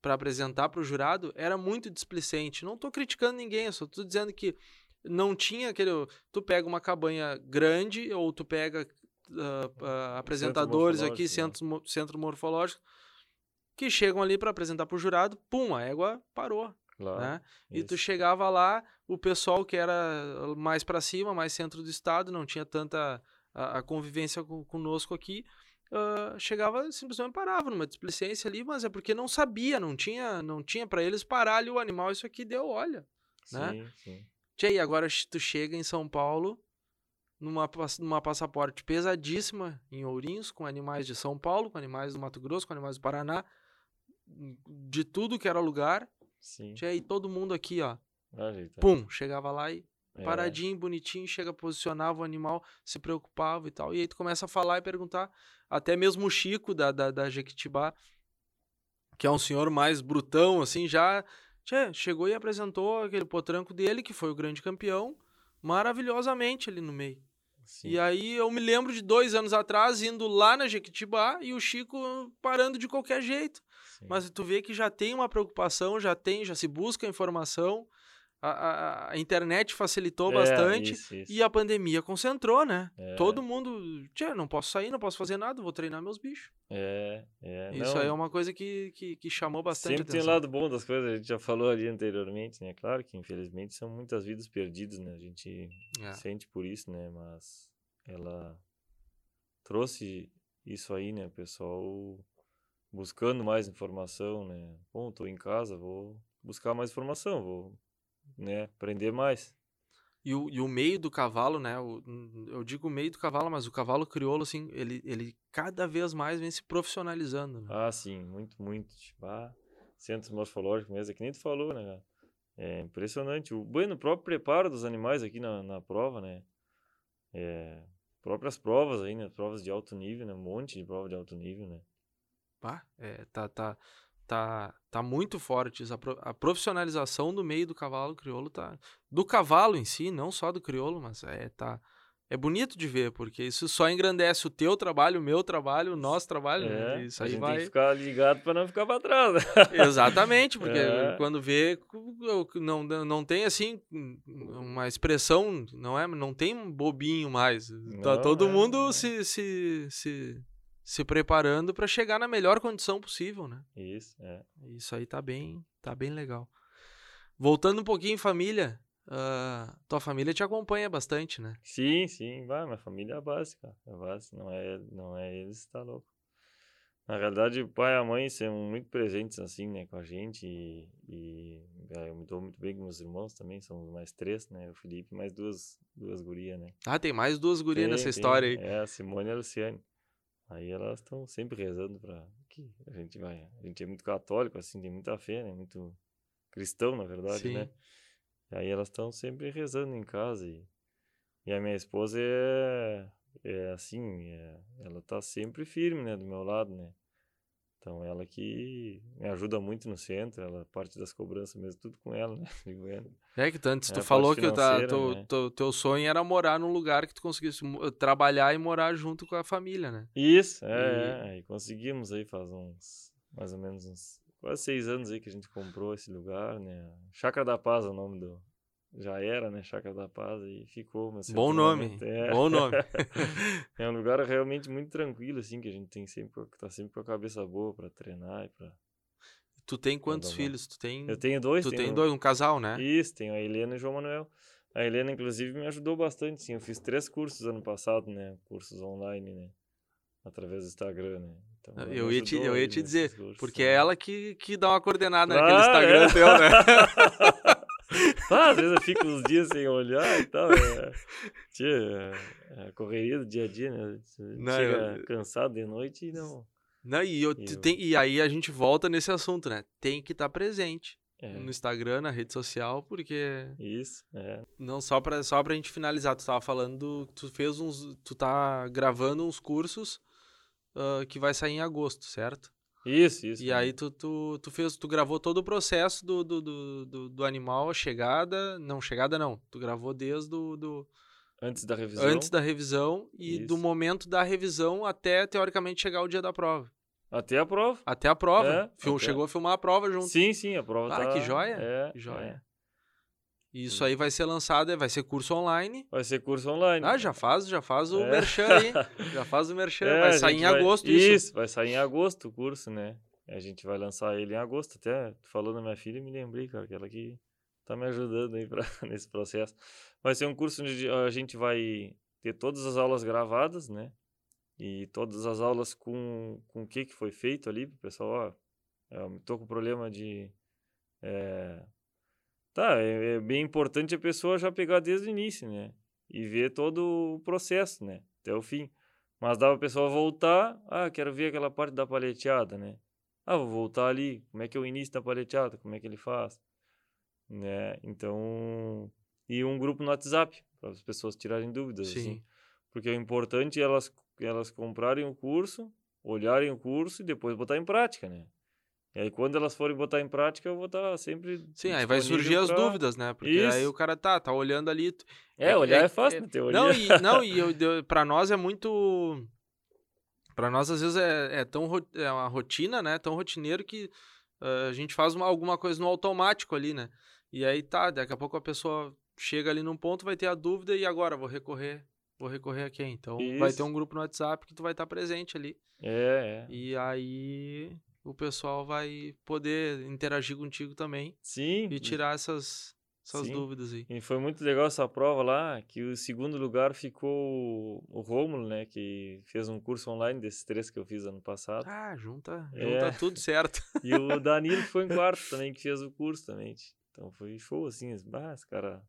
para apresentar para o jurado, era muito displicente. Não tô criticando ninguém, só tô dizendo que não tinha aquele. Tu pega uma cabanha grande ou tu pega ah, ah, apresentadores aqui, morfológico, né? centros, mo- centro morfológico, que chegam ali para apresentar para o jurado, pum, a égua parou, Claro. né? E tu chegava lá, o pessoal que era mais para cima, mais centro do estado, não tinha tanta a, a convivência co- conosco aqui, ah, chegava simplesmente parava numa displicência ali, mas é porque não sabia, não tinha, não tinha para eles parar ali o animal, isso aqui deu, olha. né? Sim, sim. Tchê, e agora tu chega em São Paulo numa, numa passaporte pesadíssima em Ourinhos, com animais de São Paulo, com animais do Mato Grosso, com animais do Paraná, de tudo que era lugar. Sim. Tchê, e todo mundo aqui, ó, Ajeita. pum, chegava lá e É, paradinho, bonitinho, chega, posicionava o animal, se preocupava e tal. E aí tu começa a falar e perguntar, até mesmo o Chico da, da, da Jequitibá, que é um senhor mais brutão, assim, já tchê, chegou e apresentou aquele potranco dele, que foi o grande campeão, maravilhosamente ali no meio. sim. E aí eu me lembro de dois anos atrás, indo lá na Jequitibá e o Chico parando de qualquer jeito. Sim. Mas tu vê que já tem uma preocupação, já tem, já se busca informação. A, a- a internet facilitou É, bastante isso, isso. e a pandemia concentrou, né? É. Todo mundo, não posso sair, não posso fazer nada, vou treinar meus bichos. É, é. Isso não, aí é uma coisa que, que, que chamou bastante Sempre tem atenção. lado bom das coisas, a gente já falou ali anteriormente, né? Claro que infelizmente são muitas vidas perdidas, né? A gente É. sente por isso, né? Mas ela trouxe isso aí, né? O pessoal buscando mais informação, né? Bom, tô em casa, vou buscar mais informação, vou, né? Aprender mais. E o, e o meio do cavalo, né? o- eu digo o meio do cavalo, mas o cavalo crioulo, assim, ele, ele cada vez mais vem se profissionalizando. Né? Ah, sim, muito, muito. Tipo, ah, centros morfológicos mesmo, é que nem tu falou, né, cara? É impressionante. O, bueno, o próprio preparo dos animais aqui na, na prova, né? É, próprias provas aí, né? Provas de alto nível, né? Um monte de prova de alto nível, né? Pá, é, tá, tá, tá, tá muito forte. isso. A, pro- a profissionalização do meio do cavalo crioulo tá. Do cavalo em si, não só do crioulo, mas é, tá. É bonito de ver, porque isso só engrandece o teu trabalho, o meu trabalho, o nosso trabalho. né? É, Isso a aí gente vai. tem que ficar ligado para não ficar para trás. né? Exatamente, porque É. quando vê, não, não tem assim uma expressão, não é? Não tem bobinho mais. Tá Não, todo é, mundo é. se, se, se, se preparando para chegar na melhor condição possível, né? Isso, é. Isso aí tá bem, tá bem legal. Voltando um pouquinho em família, ah, tua família te acompanha bastante, né? Sim, sim, vai, minha família é a base, cara. É a base, não é, não é eles, tá louco. Na realidade, o pai e a mãe são muito presentes, assim, né, com a gente. E, e é, eu me dou muito bem com meus irmãos também, somos mais três, né? O Felipe mais duas, duas gurias, né? Ah, tem mais duas gurias Tem, nessa tem, história aí. É, a Simone e a Luciane. Aí elas estão sempre rezando para que a gente vai. A gente é muito católico, assim, tem muita fé, né? Muito cristão, na verdade, Sim. né? Aí elas estão sempre rezando em casa. E, e a minha esposa é, é assim, é- ela tá sempre firme, né? Do meu lado, né? Então ela que me ajuda muito no centro, ela parte das cobranças mesmo, tudo com ela, né? É que tu, antes é, tu falou que tá, tu, né? tu, teu sonho era morar num lugar que tu conseguisse trabalhar e morar junto com a família, né? Isso, é, e... é, e conseguimos aí faz uns, mais ou menos uns quase seis anos aí que a gente comprou esse lugar, né? Chácara da Paz é o nome do, já era, né? Chácara da Paz e ficou. Mas bom nome, é. bom nome. é um lugar realmente muito tranquilo, assim, que a gente tem sempre, tá sempre com a cabeça boa para treinar e para Tu tem quantos filhos? Tu tem? Eu tenho dois. Tu tem dois, um casal, né? Isso, tenho a Helena e o João Manuel. A Helena, inclusive, me ajudou bastante, sim. Eu fiz três cursos ano passado, né? Cursos online, né? Através do Instagram, né? Então, eu, ia te, eu ia te dizer, cursos, porque é ela que, que dá uma coordenada ah, naquele Instagram é? teu, né? ah, às vezes eu fico uns dias sem olhar e tal. É, tia, é a correria do dia a dia, né? Não, Chega eu... cansado de noite e não. Não, e, eu, eu... Tem, e aí a gente volta nesse assunto, né? Tem que estar tá presente. É. No Instagram, na rede social, porque. Isso, é. Não só pra, só pra gente finalizar, tu tava falando, tu fez uns. Tu tá gravando uns cursos uh, que vai sair em agosto, certo? Isso, isso. E aí tu, tu, tu fez, tu gravou todo o processo do, do, do, do, do animal, a chegada. Não, chegada não. Tu gravou desde do, do Antes da revisão. Antes da revisão e isso. do momento da revisão até, teoricamente, chegar o dia da prova. Até a prova. Até a prova. É, Film, até... Chegou a filmar a prova junto. Sim, sim, a prova ah, tá... que joia. É, que joia. É. Isso aí vai ser lançado, é, vai ser curso online. Vai ser curso online. Ah, já faz, já faz o é. merchan aí. Já faz o merchan. É, vai sair em vai... agosto isso. Isso, vai sair em agosto o curso, né? A gente vai lançar ele em agosto. Até falou da minha filha, me lembrei, cara, que ela que tá me ajudando aí pra, nesse processo. Vai ser um curso onde a gente vai ter todas as aulas gravadas, né? E todas as aulas com, com o que, que foi feito ali, pro pessoal, ó, eu tô com problema de... É, Tá, é, é, bem importante a pessoa já pegar desde o início, né? E ver todo o processo, né? Até o fim. Mas dá pra pessoa voltar, ah, quero ver aquela parte da paleteada, né? Ah, vou voltar ali, como é que é o início da paleteada, como é que ele faz, né? Então, e um grupo no WhatsApp, para as pessoas tirarem dúvidas, Sim. assim. Porque o importante é elas, elas comprarem o curso, olharem o curso e depois botar em prática, né? E aí, quando elas forem botar em prática, eu vou estar tá sempre. Sim, aí vai surgir pra... as dúvidas, né? Porque Isso. aí o cara tá, tá olhando ali. É, é olhar é, é fácil é, na teoria. Não, e, não, e eu, pra nós é muito. Pra nós, às vezes, é, é tão é uma rotina, né? Tão rotineiro que uh, a gente faz uma, alguma coisa no automático ali, né? E aí tá, daqui a pouco a pessoa chega ali num ponto, vai ter a dúvida, e agora? Vou recorrer. Vou recorrer a quem? Então Isso. vai ter um grupo no WhatsApp que tu vai estar tá presente ali. É, é. E aí o pessoal vai poder interagir contigo também. Sim. E tirar essas, essas dúvidas aí. E foi muito legal essa prova lá, que o segundo lugar ficou o Rômulo, né, que fez um curso online desses três que eu fiz ano passado. Ah, junta, é. junta é. tudo certo. e o Danilo foi em quarto também, que fez o curso também. Então foi show, assim, ah, os caras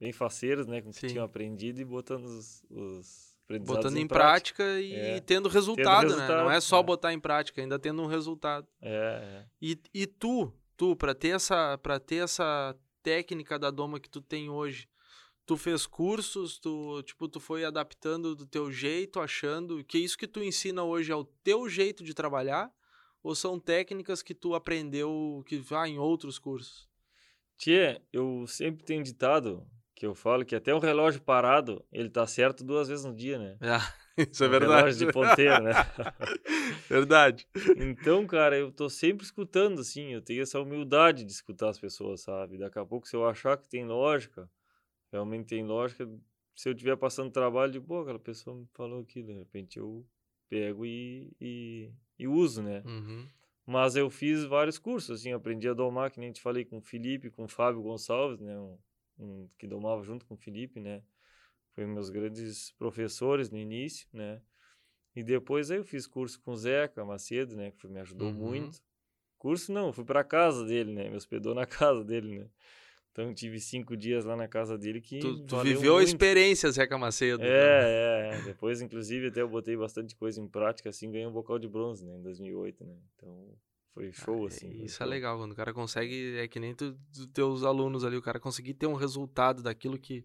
bem faceiros, né, com o que tinham aprendido e botando os, os Botando em, prática, prática e é. tendo, resultado, tendo resultado, né? Não é só é. botar em prática, ainda tendo um resultado. É, é. E, e tu, tu, para ter essa para ter essa técnica da doma que tu tem hoje, tu fez cursos, tu, tipo, tu foi adaptando do teu jeito, achando que isso que tu ensina hoje é o teu jeito de trabalhar ou são técnicas que tu aprendeu que vai em outros cursos? Tia, eu sempre tenho ditado que eu falo que até o relógio parado, ele tá certo duas vezes no dia, né? Ah, isso é verdade. Relógio de ponteiro, né? verdade. Então, cara, eu tô sempre escutando, assim, eu tenho essa humildade de escutar as pessoas, sabe? Daqui a pouco, se eu achar que tem lógica, realmente tem lógica, se eu estiver passando trabalho, de pô, aquela pessoa me falou aquilo, de repente eu pego e, e, e uso, né? Uhum. Mas eu fiz vários cursos, assim, aprendi a domar, que nem te falei, com o Felipe, com o Fábio Gonçalves, né? Um, um, que domava junto com o Felipe, né? Foi meus grandes professores no início, né? E depois aí eu fiz curso com o Zeca Macedo, né? Que me ajudou uhum. muito. Curso não, fui para casa dele, né? Me hospedou na casa dele, né? Então tive cinco dias lá na casa dele que. Tu, tu viveu muito. a experiência, Zeca Macedo. É, é, é. Depois, inclusive, até eu botei bastante coisa em prática, assim, ganhei um bocal de bronze, né? Em 2008, né? Então foi show, ah, assim. Isso show. é legal, quando o cara consegue, é que nem tu, teus alunos ali, o cara conseguir ter um resultado daquilo que,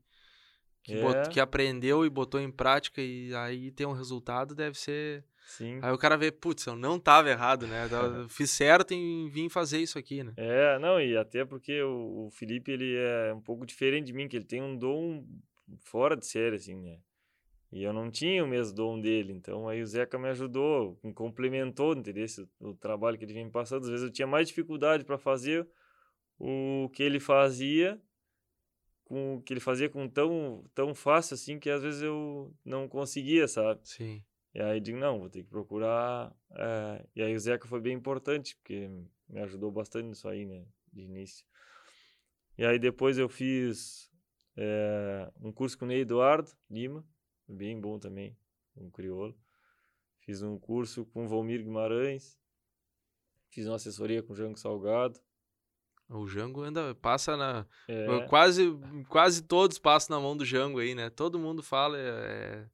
que, é. que aprendeu e botou em prática e aí ter um resultado deve ser... Sim. Aí o cara vê, putz, eu não tava errado, né? Eu fiz certo em vir fazer isso aqui, né? É, não, e até porque o, o Felipe, ele é um pouco diferente de mim, que ele tem um dom fora de série, assim, né? E eu não tinha o mesmo dom dele, então aí o Zeca me ajudou, me complementou, entendeu? O trabalho que ele vinha me passando. Às vezes eu tinha mais dificuldade para fazer o que ele fazia, com o que ele fazia com tão, tão fácil assim, que às vezes eu não conseguia, sabe? Sim. E aí digo, não, vou ter que procurar. É... E aí o Zeca foi bem importante, porque me ajudou bastante nisso aí, né? De início. E aí depois eu fiz é, um curso com o Ney Eduardo Lima, bem bom também, um crioulo. Fiz um curso com o Valmir Guimarães. Fiz uma assessoria com o Jango Salgado. O Jango ainda passa na. É, Quase, quase todos passam na mão do Jango aí, né? Todo mundo fala, é,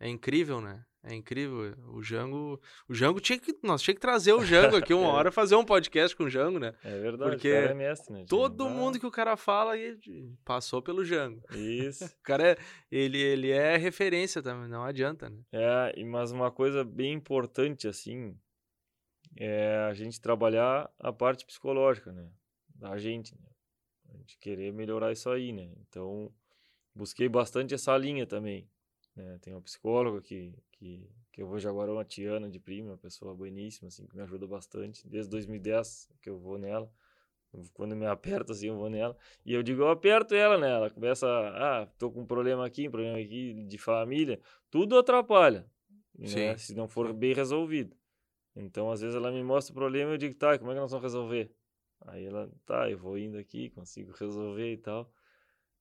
é incrível, né? É incrível. O Jango. O Jango tinha que. Nós tinha que trazer o Jango aqui uma É. hora fazer um podcast com o Jango, né? é verdade, Porque é mestre, né? Todo mundo que o cara fala passou pelo Jango. Isso. O cara é, ele, ele é referência também, não adianta, né? É, mas uma coisa bem importante, assim, é a gente trabalhar a parte psicológica, né? Da gente, né? A gente querer melhorar isso aí, né? Então, busquei bastante essa linha também, né? Tem uma psicóloga que, que, que eu vou agora, uma Tiana de Prima, uma pessoa bueníssima, assim, que me ajuda bastante. Desde 2010 que eu vou nela. Quando me aperta, assim, eu vou nela. E eu digo, eu aperto ela, né? Ela começa, ah, tô com um problema aqui, um problema aqui de família. Tudo atrapalha, né? Se não for bem resolvido. Então, às vezes ela me mostra o problema e eu digo, tá, como é que nós vamos resolver? Aí ela, tá, eu vou indo aqui, consigo resolver e tal.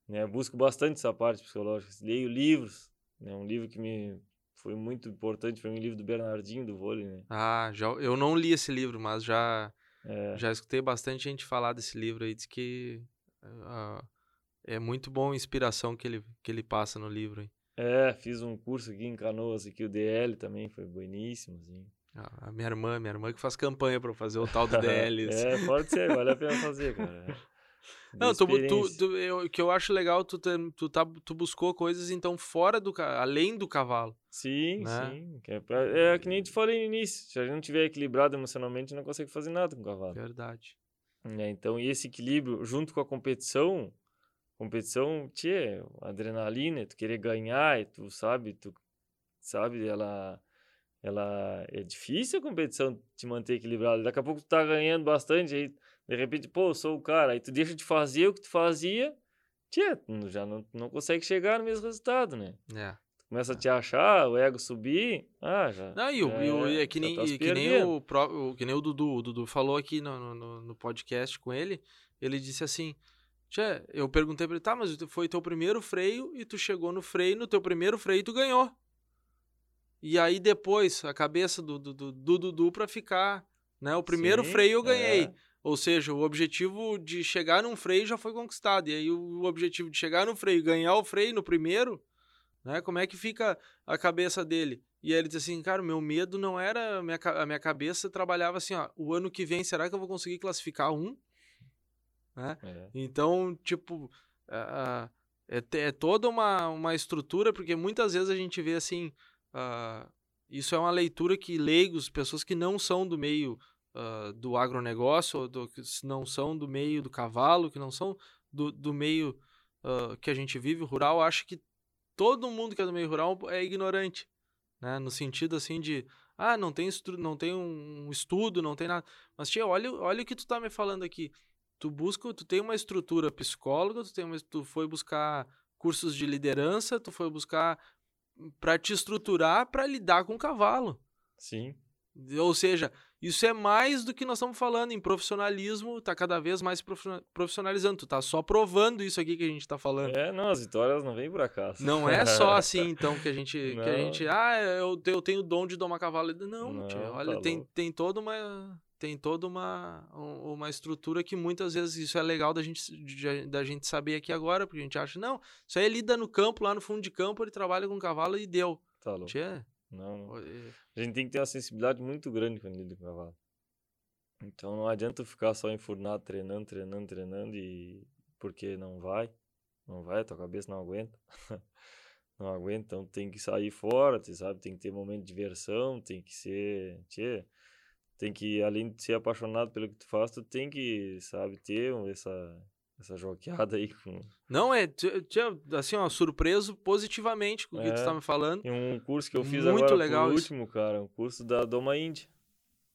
Né? Busco bastante essa parte psicológica. Leio livros, né? Um livro que me foi muito importante para mim, o livro do Bernardinho, do vôlei, né? Ah, já, eu não li esse livro, mas já, É, já escutei bastante gente falar desse livro aí. Diz que ah, é muito bom a inspiração que ele, que ele passa no livro. Aí. é, fiz um curso aqui em Canoas, aqui o DL também, foi bueníssimo, assim. A a minha irmã, minha irmã que faz campanha pra eu fazer o tal do DL. assim. é, pode ser, vale a pena fazer, cara. É. Não, tu, tu, tu, eu, o que eu acho legal, tu, tu, tá, tu buscou coisas então fora do além do cavalo. Sim, né? sim. É, pra- é que nem te falei no início. Se a gente não tiver equilibrado emocionalmente, não consegue fazer nada com o cavalo. Verdade. né? Então, e esse equilíbrio junto com a competição, competição, tchê, adrenalina, tu querer ganhar, e tu sabe, tu sabe, ela ela é difícil a competição te manter equilibrado. Daqui a pouco tu tá ganhando bastante, aí de repente, pô, eu sou o cara, aí tu deixa de fazer o que tu fazia, tchê, tu já não, não consegue chegar no mesmo resultado, né? É. Começa a te achar, o ego subir, ah, já. Não, e, o, já e o- e é, é que nem, tá e que nem o, pró- o- que nem o Dudu. O Dudu falou aqui no, no- no, podcast com ele. Ele disse assim: Tchê, eu perguntei pra ele, tá, mas foi teu primeiro freio e tu chegou no freio, no teu primeiro freio tu ganhou. E aí depois, a cabeça do, do, do, do Dudu pra ficar, né? O primeiro Sim, freio eu ganhei. é. Ou seja, o objetivo de chegar num freio já foi conquistado. E aí o objetivo de chegar no freio e ganhar o freio no primeiro, né? Como é que fica a cabeça dele? E aí ele disse assim, cara, o meu medo não era... A minha, a minha cabeça trabalhava assim, ó, o ano que vem, será que eu vou conseguir classificar um? Né? É. Então, tipo, ah, é, é toda uma, uma estrutura, porque muitas vezes a gente vê assim, ah, isso é uma leitura que leigos, pessoas que não são do meio ah, do agronegócio, ou do, que não são do meio do cavalo, que não são do, do meio ah, que a gente vive, rural, acha que todo mundo que é do meio rural é ignorante, né? No sentido assim de, ah, não tem, não tem um estudo, não tem nada. Mas, tia, olha, olha o que tu tá me falando aqui tu busca, tu tem uma estrutura psicóloga, tu, tem uma, tu foi buscar cursos de liderança, tu foi buscar para te estruturar para lidar com o cavalo. Sim. Ou seja, isso é mais do que nós estamos falando em profissionalismo, tá cada vez mais profi- profissionalizando. Tu tá só provando isso aqui que a gente tá falando. É, não, as vitórias não vêm por acaso. Não é só assim, então, que a gente. Que a gente ah, eu, eu tenho o dom de domar cavalo. Não, Não, tia, tá olha, tem, louco. tem toda uma. Tem toda uma, um- uma estrutura que muitas vezes isso é legal da gente, da gente saber aqui agora, porque a gente acha, não, isso aí é lida no campo, lá no fundo de campo, ele trabalha com cavalo e deu. Tá louco. Tia, Não, A gente tem que ter uma sensibilidade muito grande quando lida com cavalo. Então não adianta ficar só enfurnado, treinando, treinando, treinando e porque não vai. Não vai, tua cabeça não aguenta. Não aguenta, então tem que sair fora, sabe? Tem que ter momento de diversão, tem que ser. Tchê, tem que, além de ser apaixonado pelo que tu faz, tu tem que, sabe, ter essa, essa joqueada aí com. Não, é, tinha, assim, ó, surpreso positivamente com o que tu É. tá me falando. E um curso que eu fiz Muito agora legal por isso. último, cara, um curso da Doma Índia.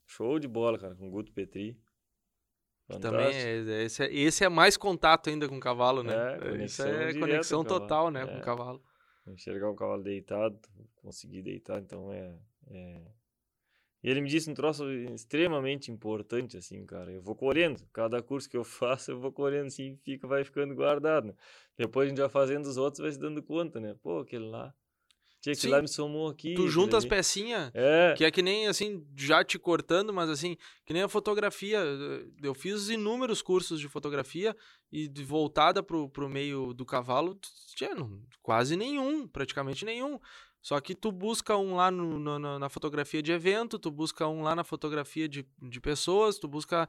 Show de bola, cara, com o Guto Petri. Também Fantástico. é, esse, é, esse é mais contato ainda com o cavalo, né? É, Isso é conexão com total, né, com É. o cavalo. Enxergar o cavalo deitado, conseguir deitar, então é, é... E ele me disse um troço extremamente importante, assim, cara. Eu vou colhendo. Cada curso que eu faço, eu vou colhendo, assim, fica, vai ficando guardado, né? Depois a gente vai fazendo os outros, vai se dando conta, né? Pô, aquele lá... Tinha que Sim. lá me somou aqui. Tu junta as pecinhas, É, que é que nem, assim, já te cortando, mas assim, que nem a fotografia. Eu fiz inúmeros cursos de fotografia e de voltada pro, pro meio do cavalo, tinha não, quase nenhum, praticamente nenhum. Só que tu busca um lá no, no- na- fotografia de evento, tu busca um lá na fotografia de, de pessoas, tu busca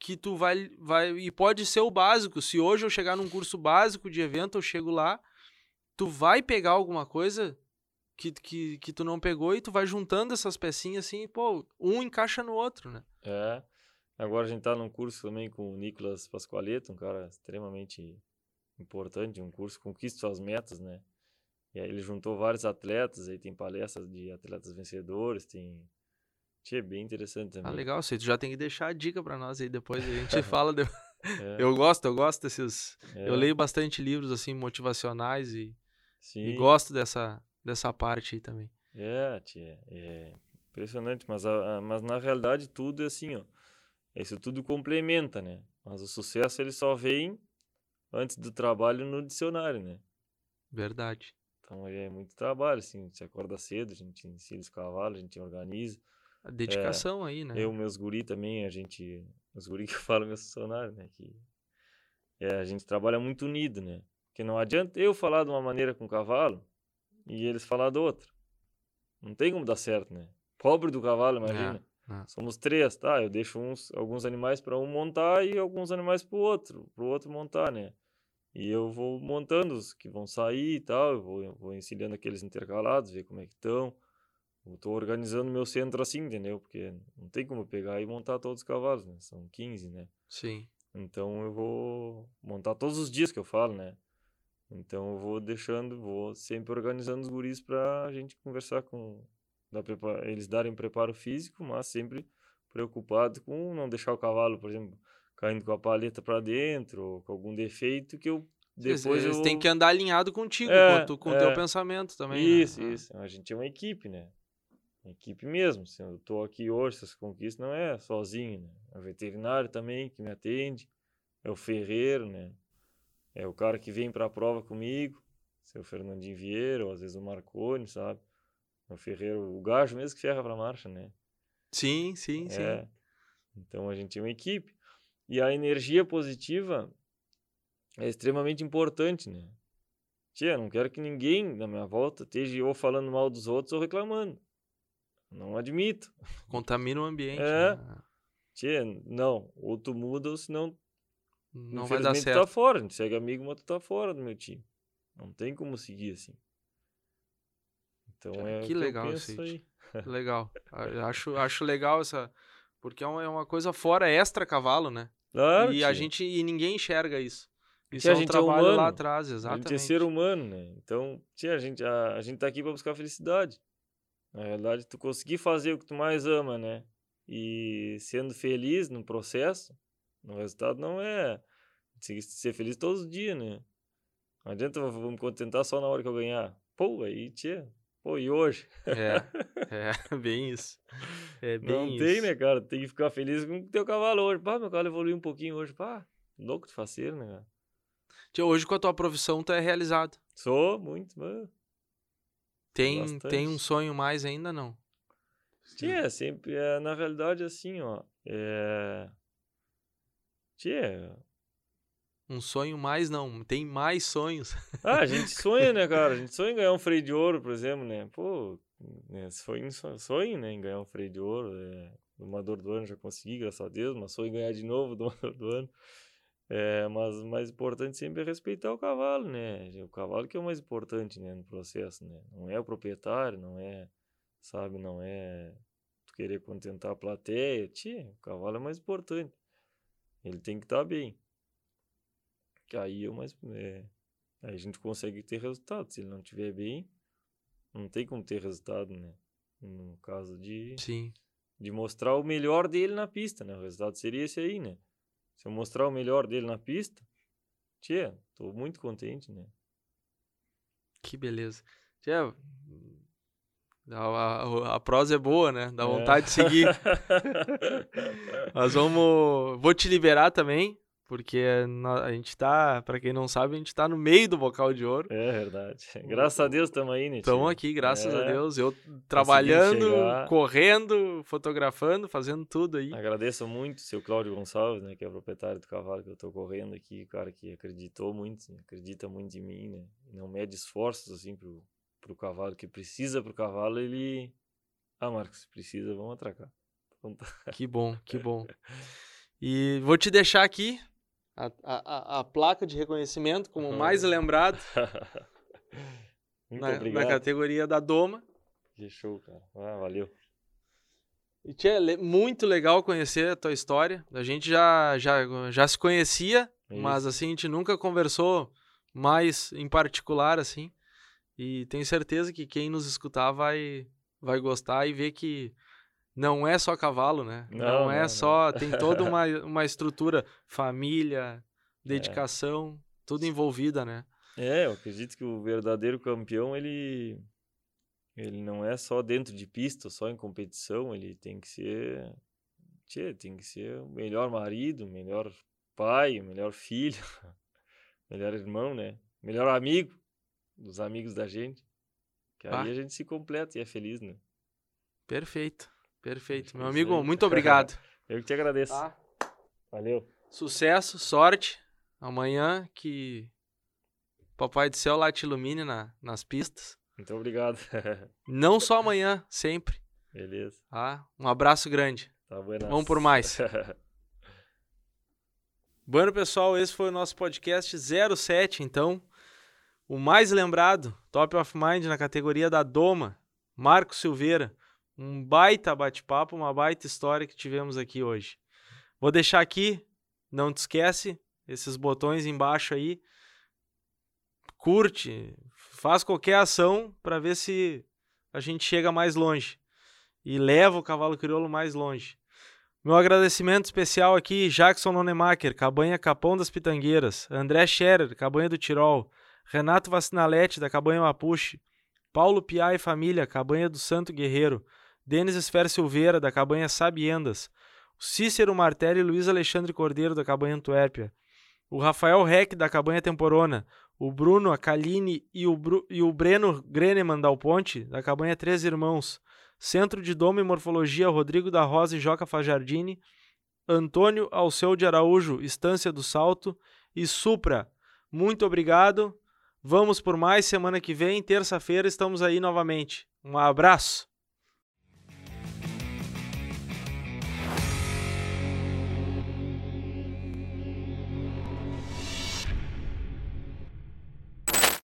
que tu vai, vai. E pode ser o básico. Se hoje eu chegar num curso básico de evento, eu chego lá, tu vai pegar alguma coisa que, que, que tu não pegou e tu vai juntando essas pecinhas assim, e, pô, um encaixa no outro, né? É. Agora a gente tá num curso também com o Nicolas Pasqualeto, um cara extremamente importante, um curso Conquiste Suas Metas, né? E aí ele juntou vários atletas, aí tem palestras de atletas vencedores, tem... Tchê, bem interessante Ah, também. legal, você já tem que deixar a dica pra nós aí depois, a gente fala. de- É, Eu gosto, eu gosto desses. é, Eu leio bastante livros assim motivacionais e, e gosto dessa, dessa parte aí também. É, tchê, é impressionante, mas, a, a- mas na realidade tudo é assim, ó. Isso tudo complementa, né? Mas o sucesso ele só vem antes do trabalho no dicionário, né? Verdade. Então é muito trabalho, assim, a gente acorda cedo, a gente ensina os cavalos, a gente organiza. A dedicação aí, né? Eu, meus guri também, a gente, os guri que eu falo, meus funcionários, né, que é, a gente trabalha muito unido, né? Porque não adianta eu falar de uma maneira com o cavalo e eles falar de outra. Não tem como dar certo, né? Pobre do cavalo, imagina. é. Somos três, tá? Eu deixo uns, alguns animais para um montar e alguns animais para o outro, para o outro montar, né? E eu vou montando os que vão sair e tal, eu vou, eu vou ensinando aqueles intercalados, ver como é que estão. Eu tô organizando meu centro assim, entendeu? Porque não tem como pegar e montar todos os cavalos, né? São 15, né? Sim. Então eu vou montar todos os dias que eu falo, né? Então eu vou deixando, vou sempre organizando os guris pra gente conversar com prepa- eles darem preparo físico, mas sempre preocupado com não deixar o cavalo, por exemplo, caindo com a paleta pra dentro ou com algum defeito que eu depois Eles eu têm que andar alinhado contigo, É, com, o é. teu pensamento também. né? Isso, Ah, isso. A gente é uma equipe, né? Uma equipe mesmo. Se eu tô aqui hoje, essas conquistas não é sozinho, né? É o veterinário também que me atende, é o ferreiro, né? É o cara que vem para a prova comigo, seu Fernandinho Vieira, ou às vezes o Marconi, sabe? É O ferreiro, o gajo mesmo que ferra para marcha, né? Sim, sim, sim. É. Então a gente é uma equipe. E a energia positiva é extremamente importante, né? Tia, não quero que ninguém na minha volta esteja ou falando mal dos outros ou reclamando. Não admito. Contamina o ambiente. É. né? Tia, não. Ou tu muda ou senão, Não vai dar infelizmente, tu certo. tá fora. A gente segue amigo, mas tu tá fora do meu time. Não tem como seguir assim. Então é o que que legal isso aí. Legal. Acho, acho legal essa. Porque é uma, é uma coisa fora extra cavalo, né? Claro, e a tia. gente e ninguém enxerga isso. Isso Que a é um gente é trabalho lá atrás, A gente exatamente. é ser humano, né? Então, tia, a gente, a, a gente tá aqui pra buscar felicidade. Na realidade, tu conseguir fazer o que tu mais ama, né? E sendo feliz no processo, no resultado não é ser feliz todos os dias, né? Não adianta eu me contentar só na hora que eu ganhar. Pô, aí, tia, pô, e hoje? É, é, bem isso. É bem não isso. tem, né, cara? Tem que ficar feliz com o teu cavalo hoje. Pá, meu cavalo evoluiu um pouquinho hoje. Pá, louco de faceiro, né, cara? Tia, hoje com a tua profissão tu é realizado. Sou muito, mano. Tem, Bastante. tem um sonho mais ainda, não? Tia, sempre, é, na realidade, assim, ó, é... Tia, Um sonho mais não, tem mais sonhos. ah, a gente sonha, né, cara, a gente sonha em ganhar um freio de ouro, por exemplo, né, pô, né, sonho, sonho, né, em ganhar um freio de ouro, é, domador do ano já consegui, graças a Deus, mas sonho em ganhar de novo o domador do ano, É, mas o mais importante sempre é respeitar o cavalo, né? O cavalo que é o mais importante, né, no processo, né? Não é o proprietário, não é, sabe, não é tu querer contentar a plateia. O cavalo é mais importante. Ele tem que estar tá bem. Que aí é o mais é, aí a gente consegue ter resultado. Se ele não estiver bem, não tem como ter resultado, né? No caso de Sim. de mostrar o melhor dele na pista, né? O resultado seria esse aí, né? Se eu mostrar o melhor dele na pista, tia, tô muito contente, né? Que beleza. Tia, a, a, a prosa é boa, né? Dá é. vontade é. de seguir. Nós vamos. Vou te liberar também. Porque a gente tá, para quem não sabe, a gente tá no meio do bocal de ouro. É verdade. Graças a Deus estamos aí, né? Estamos aqui, graças é. a Deus. Eu trabalhando, correndo, fotografando, fazendo tudo aí. Agradeço muito o seu Cláudio Gonçalves, né? Que é o proprietário do cavalo que eu tô correndo aqui. O cara que acreditou muito, né, acredita muito em mim, né? Não mede esforços, assim, pro, pro cavalo que precisa pro cavalo, ele... Ah, Marcos, precisa, vamos atracar. Que bom, que bom. E vou te deixar aqui a, a, a placa de reconhecimento como mais lembrado na, na, categoria da Doma. Que show, cara. Ah, valeu. E tia, é muito legal conhecer a tua história. A gente já, já, já se conhecia, Isso. mas assim, a gente nunca conversou mais em particular, assim. E tenho certeza que quem nos escutar vai, vai gostar e ver que não é só cavalo, né? Não, não é não, só. Não. Tem toda uma, uma estrutura, família, dedicação, é. tudo envolvida, né? É, eu acredito que o verdadeiro campeão, ele. Ele não é só dentro de pista, só em competição, ele tem que ser. Tchê, tem que ser o melhor marido, melhor pai, melhor filho, melhor irmão, né? Melhor amigo dos amigos da gente. Que aí a gente se completa e é feliz, né? Perfeito. Perfeito. Meu amigo, muito obrigado. Eu que te agradeço. Tá? Valeu. Sucesso, sorte. Amanhã que Papai do Céu lá te ilumine na, nas pistas. Muito obrigado. Não só amanhã, sempre. Beleza. Tá? Um abraço grande. Tá buenas. Vamos por mais. bueno, pessoal, esse foi o nosso podcast 07, então. O mais lembrado, Top of Mind na categoria da Doma, Marco Silveira. Um baita bate-papo, uma baita história que tivemos aqui hoje. Vou deixar aqui, não te esquece, esses botões embaixo aí. Curte, faz qualquer ação para ver se a gente chega mais longe e leva o cavalo crioulo mais longe. Meu agradecimento especial aqui, Jackson Nonemacher, Cabanha Capão das Pitangueiras, André Scherer, Cabanha do Tirol, Renato Vacinalete, da Cabanha Mapuche, Paulo Piá e Família, Cabanha do Santo Guerreiro, Denis Esfer Silveira, da Cabanha Sabiendas, Cícero Martelli e Luiz Alexandre Cordeiro, da Cabanha Antuérpia, o Rafael Reck, da Cabanha Temporona, o Bruno Acaline e o, Bru e o Breno Greneman Dal Ponte, da Cabanha Três Irmãos, Centro de Doma e Morfologia Rodrigo da Rosa e Joca Fajardini, Antônio Alceu de Araújo, Estância do Salto e Supra. Muito obrigado. Vamos por mais semana que vem, terça-feira, estamos aí novamente. Um abraço.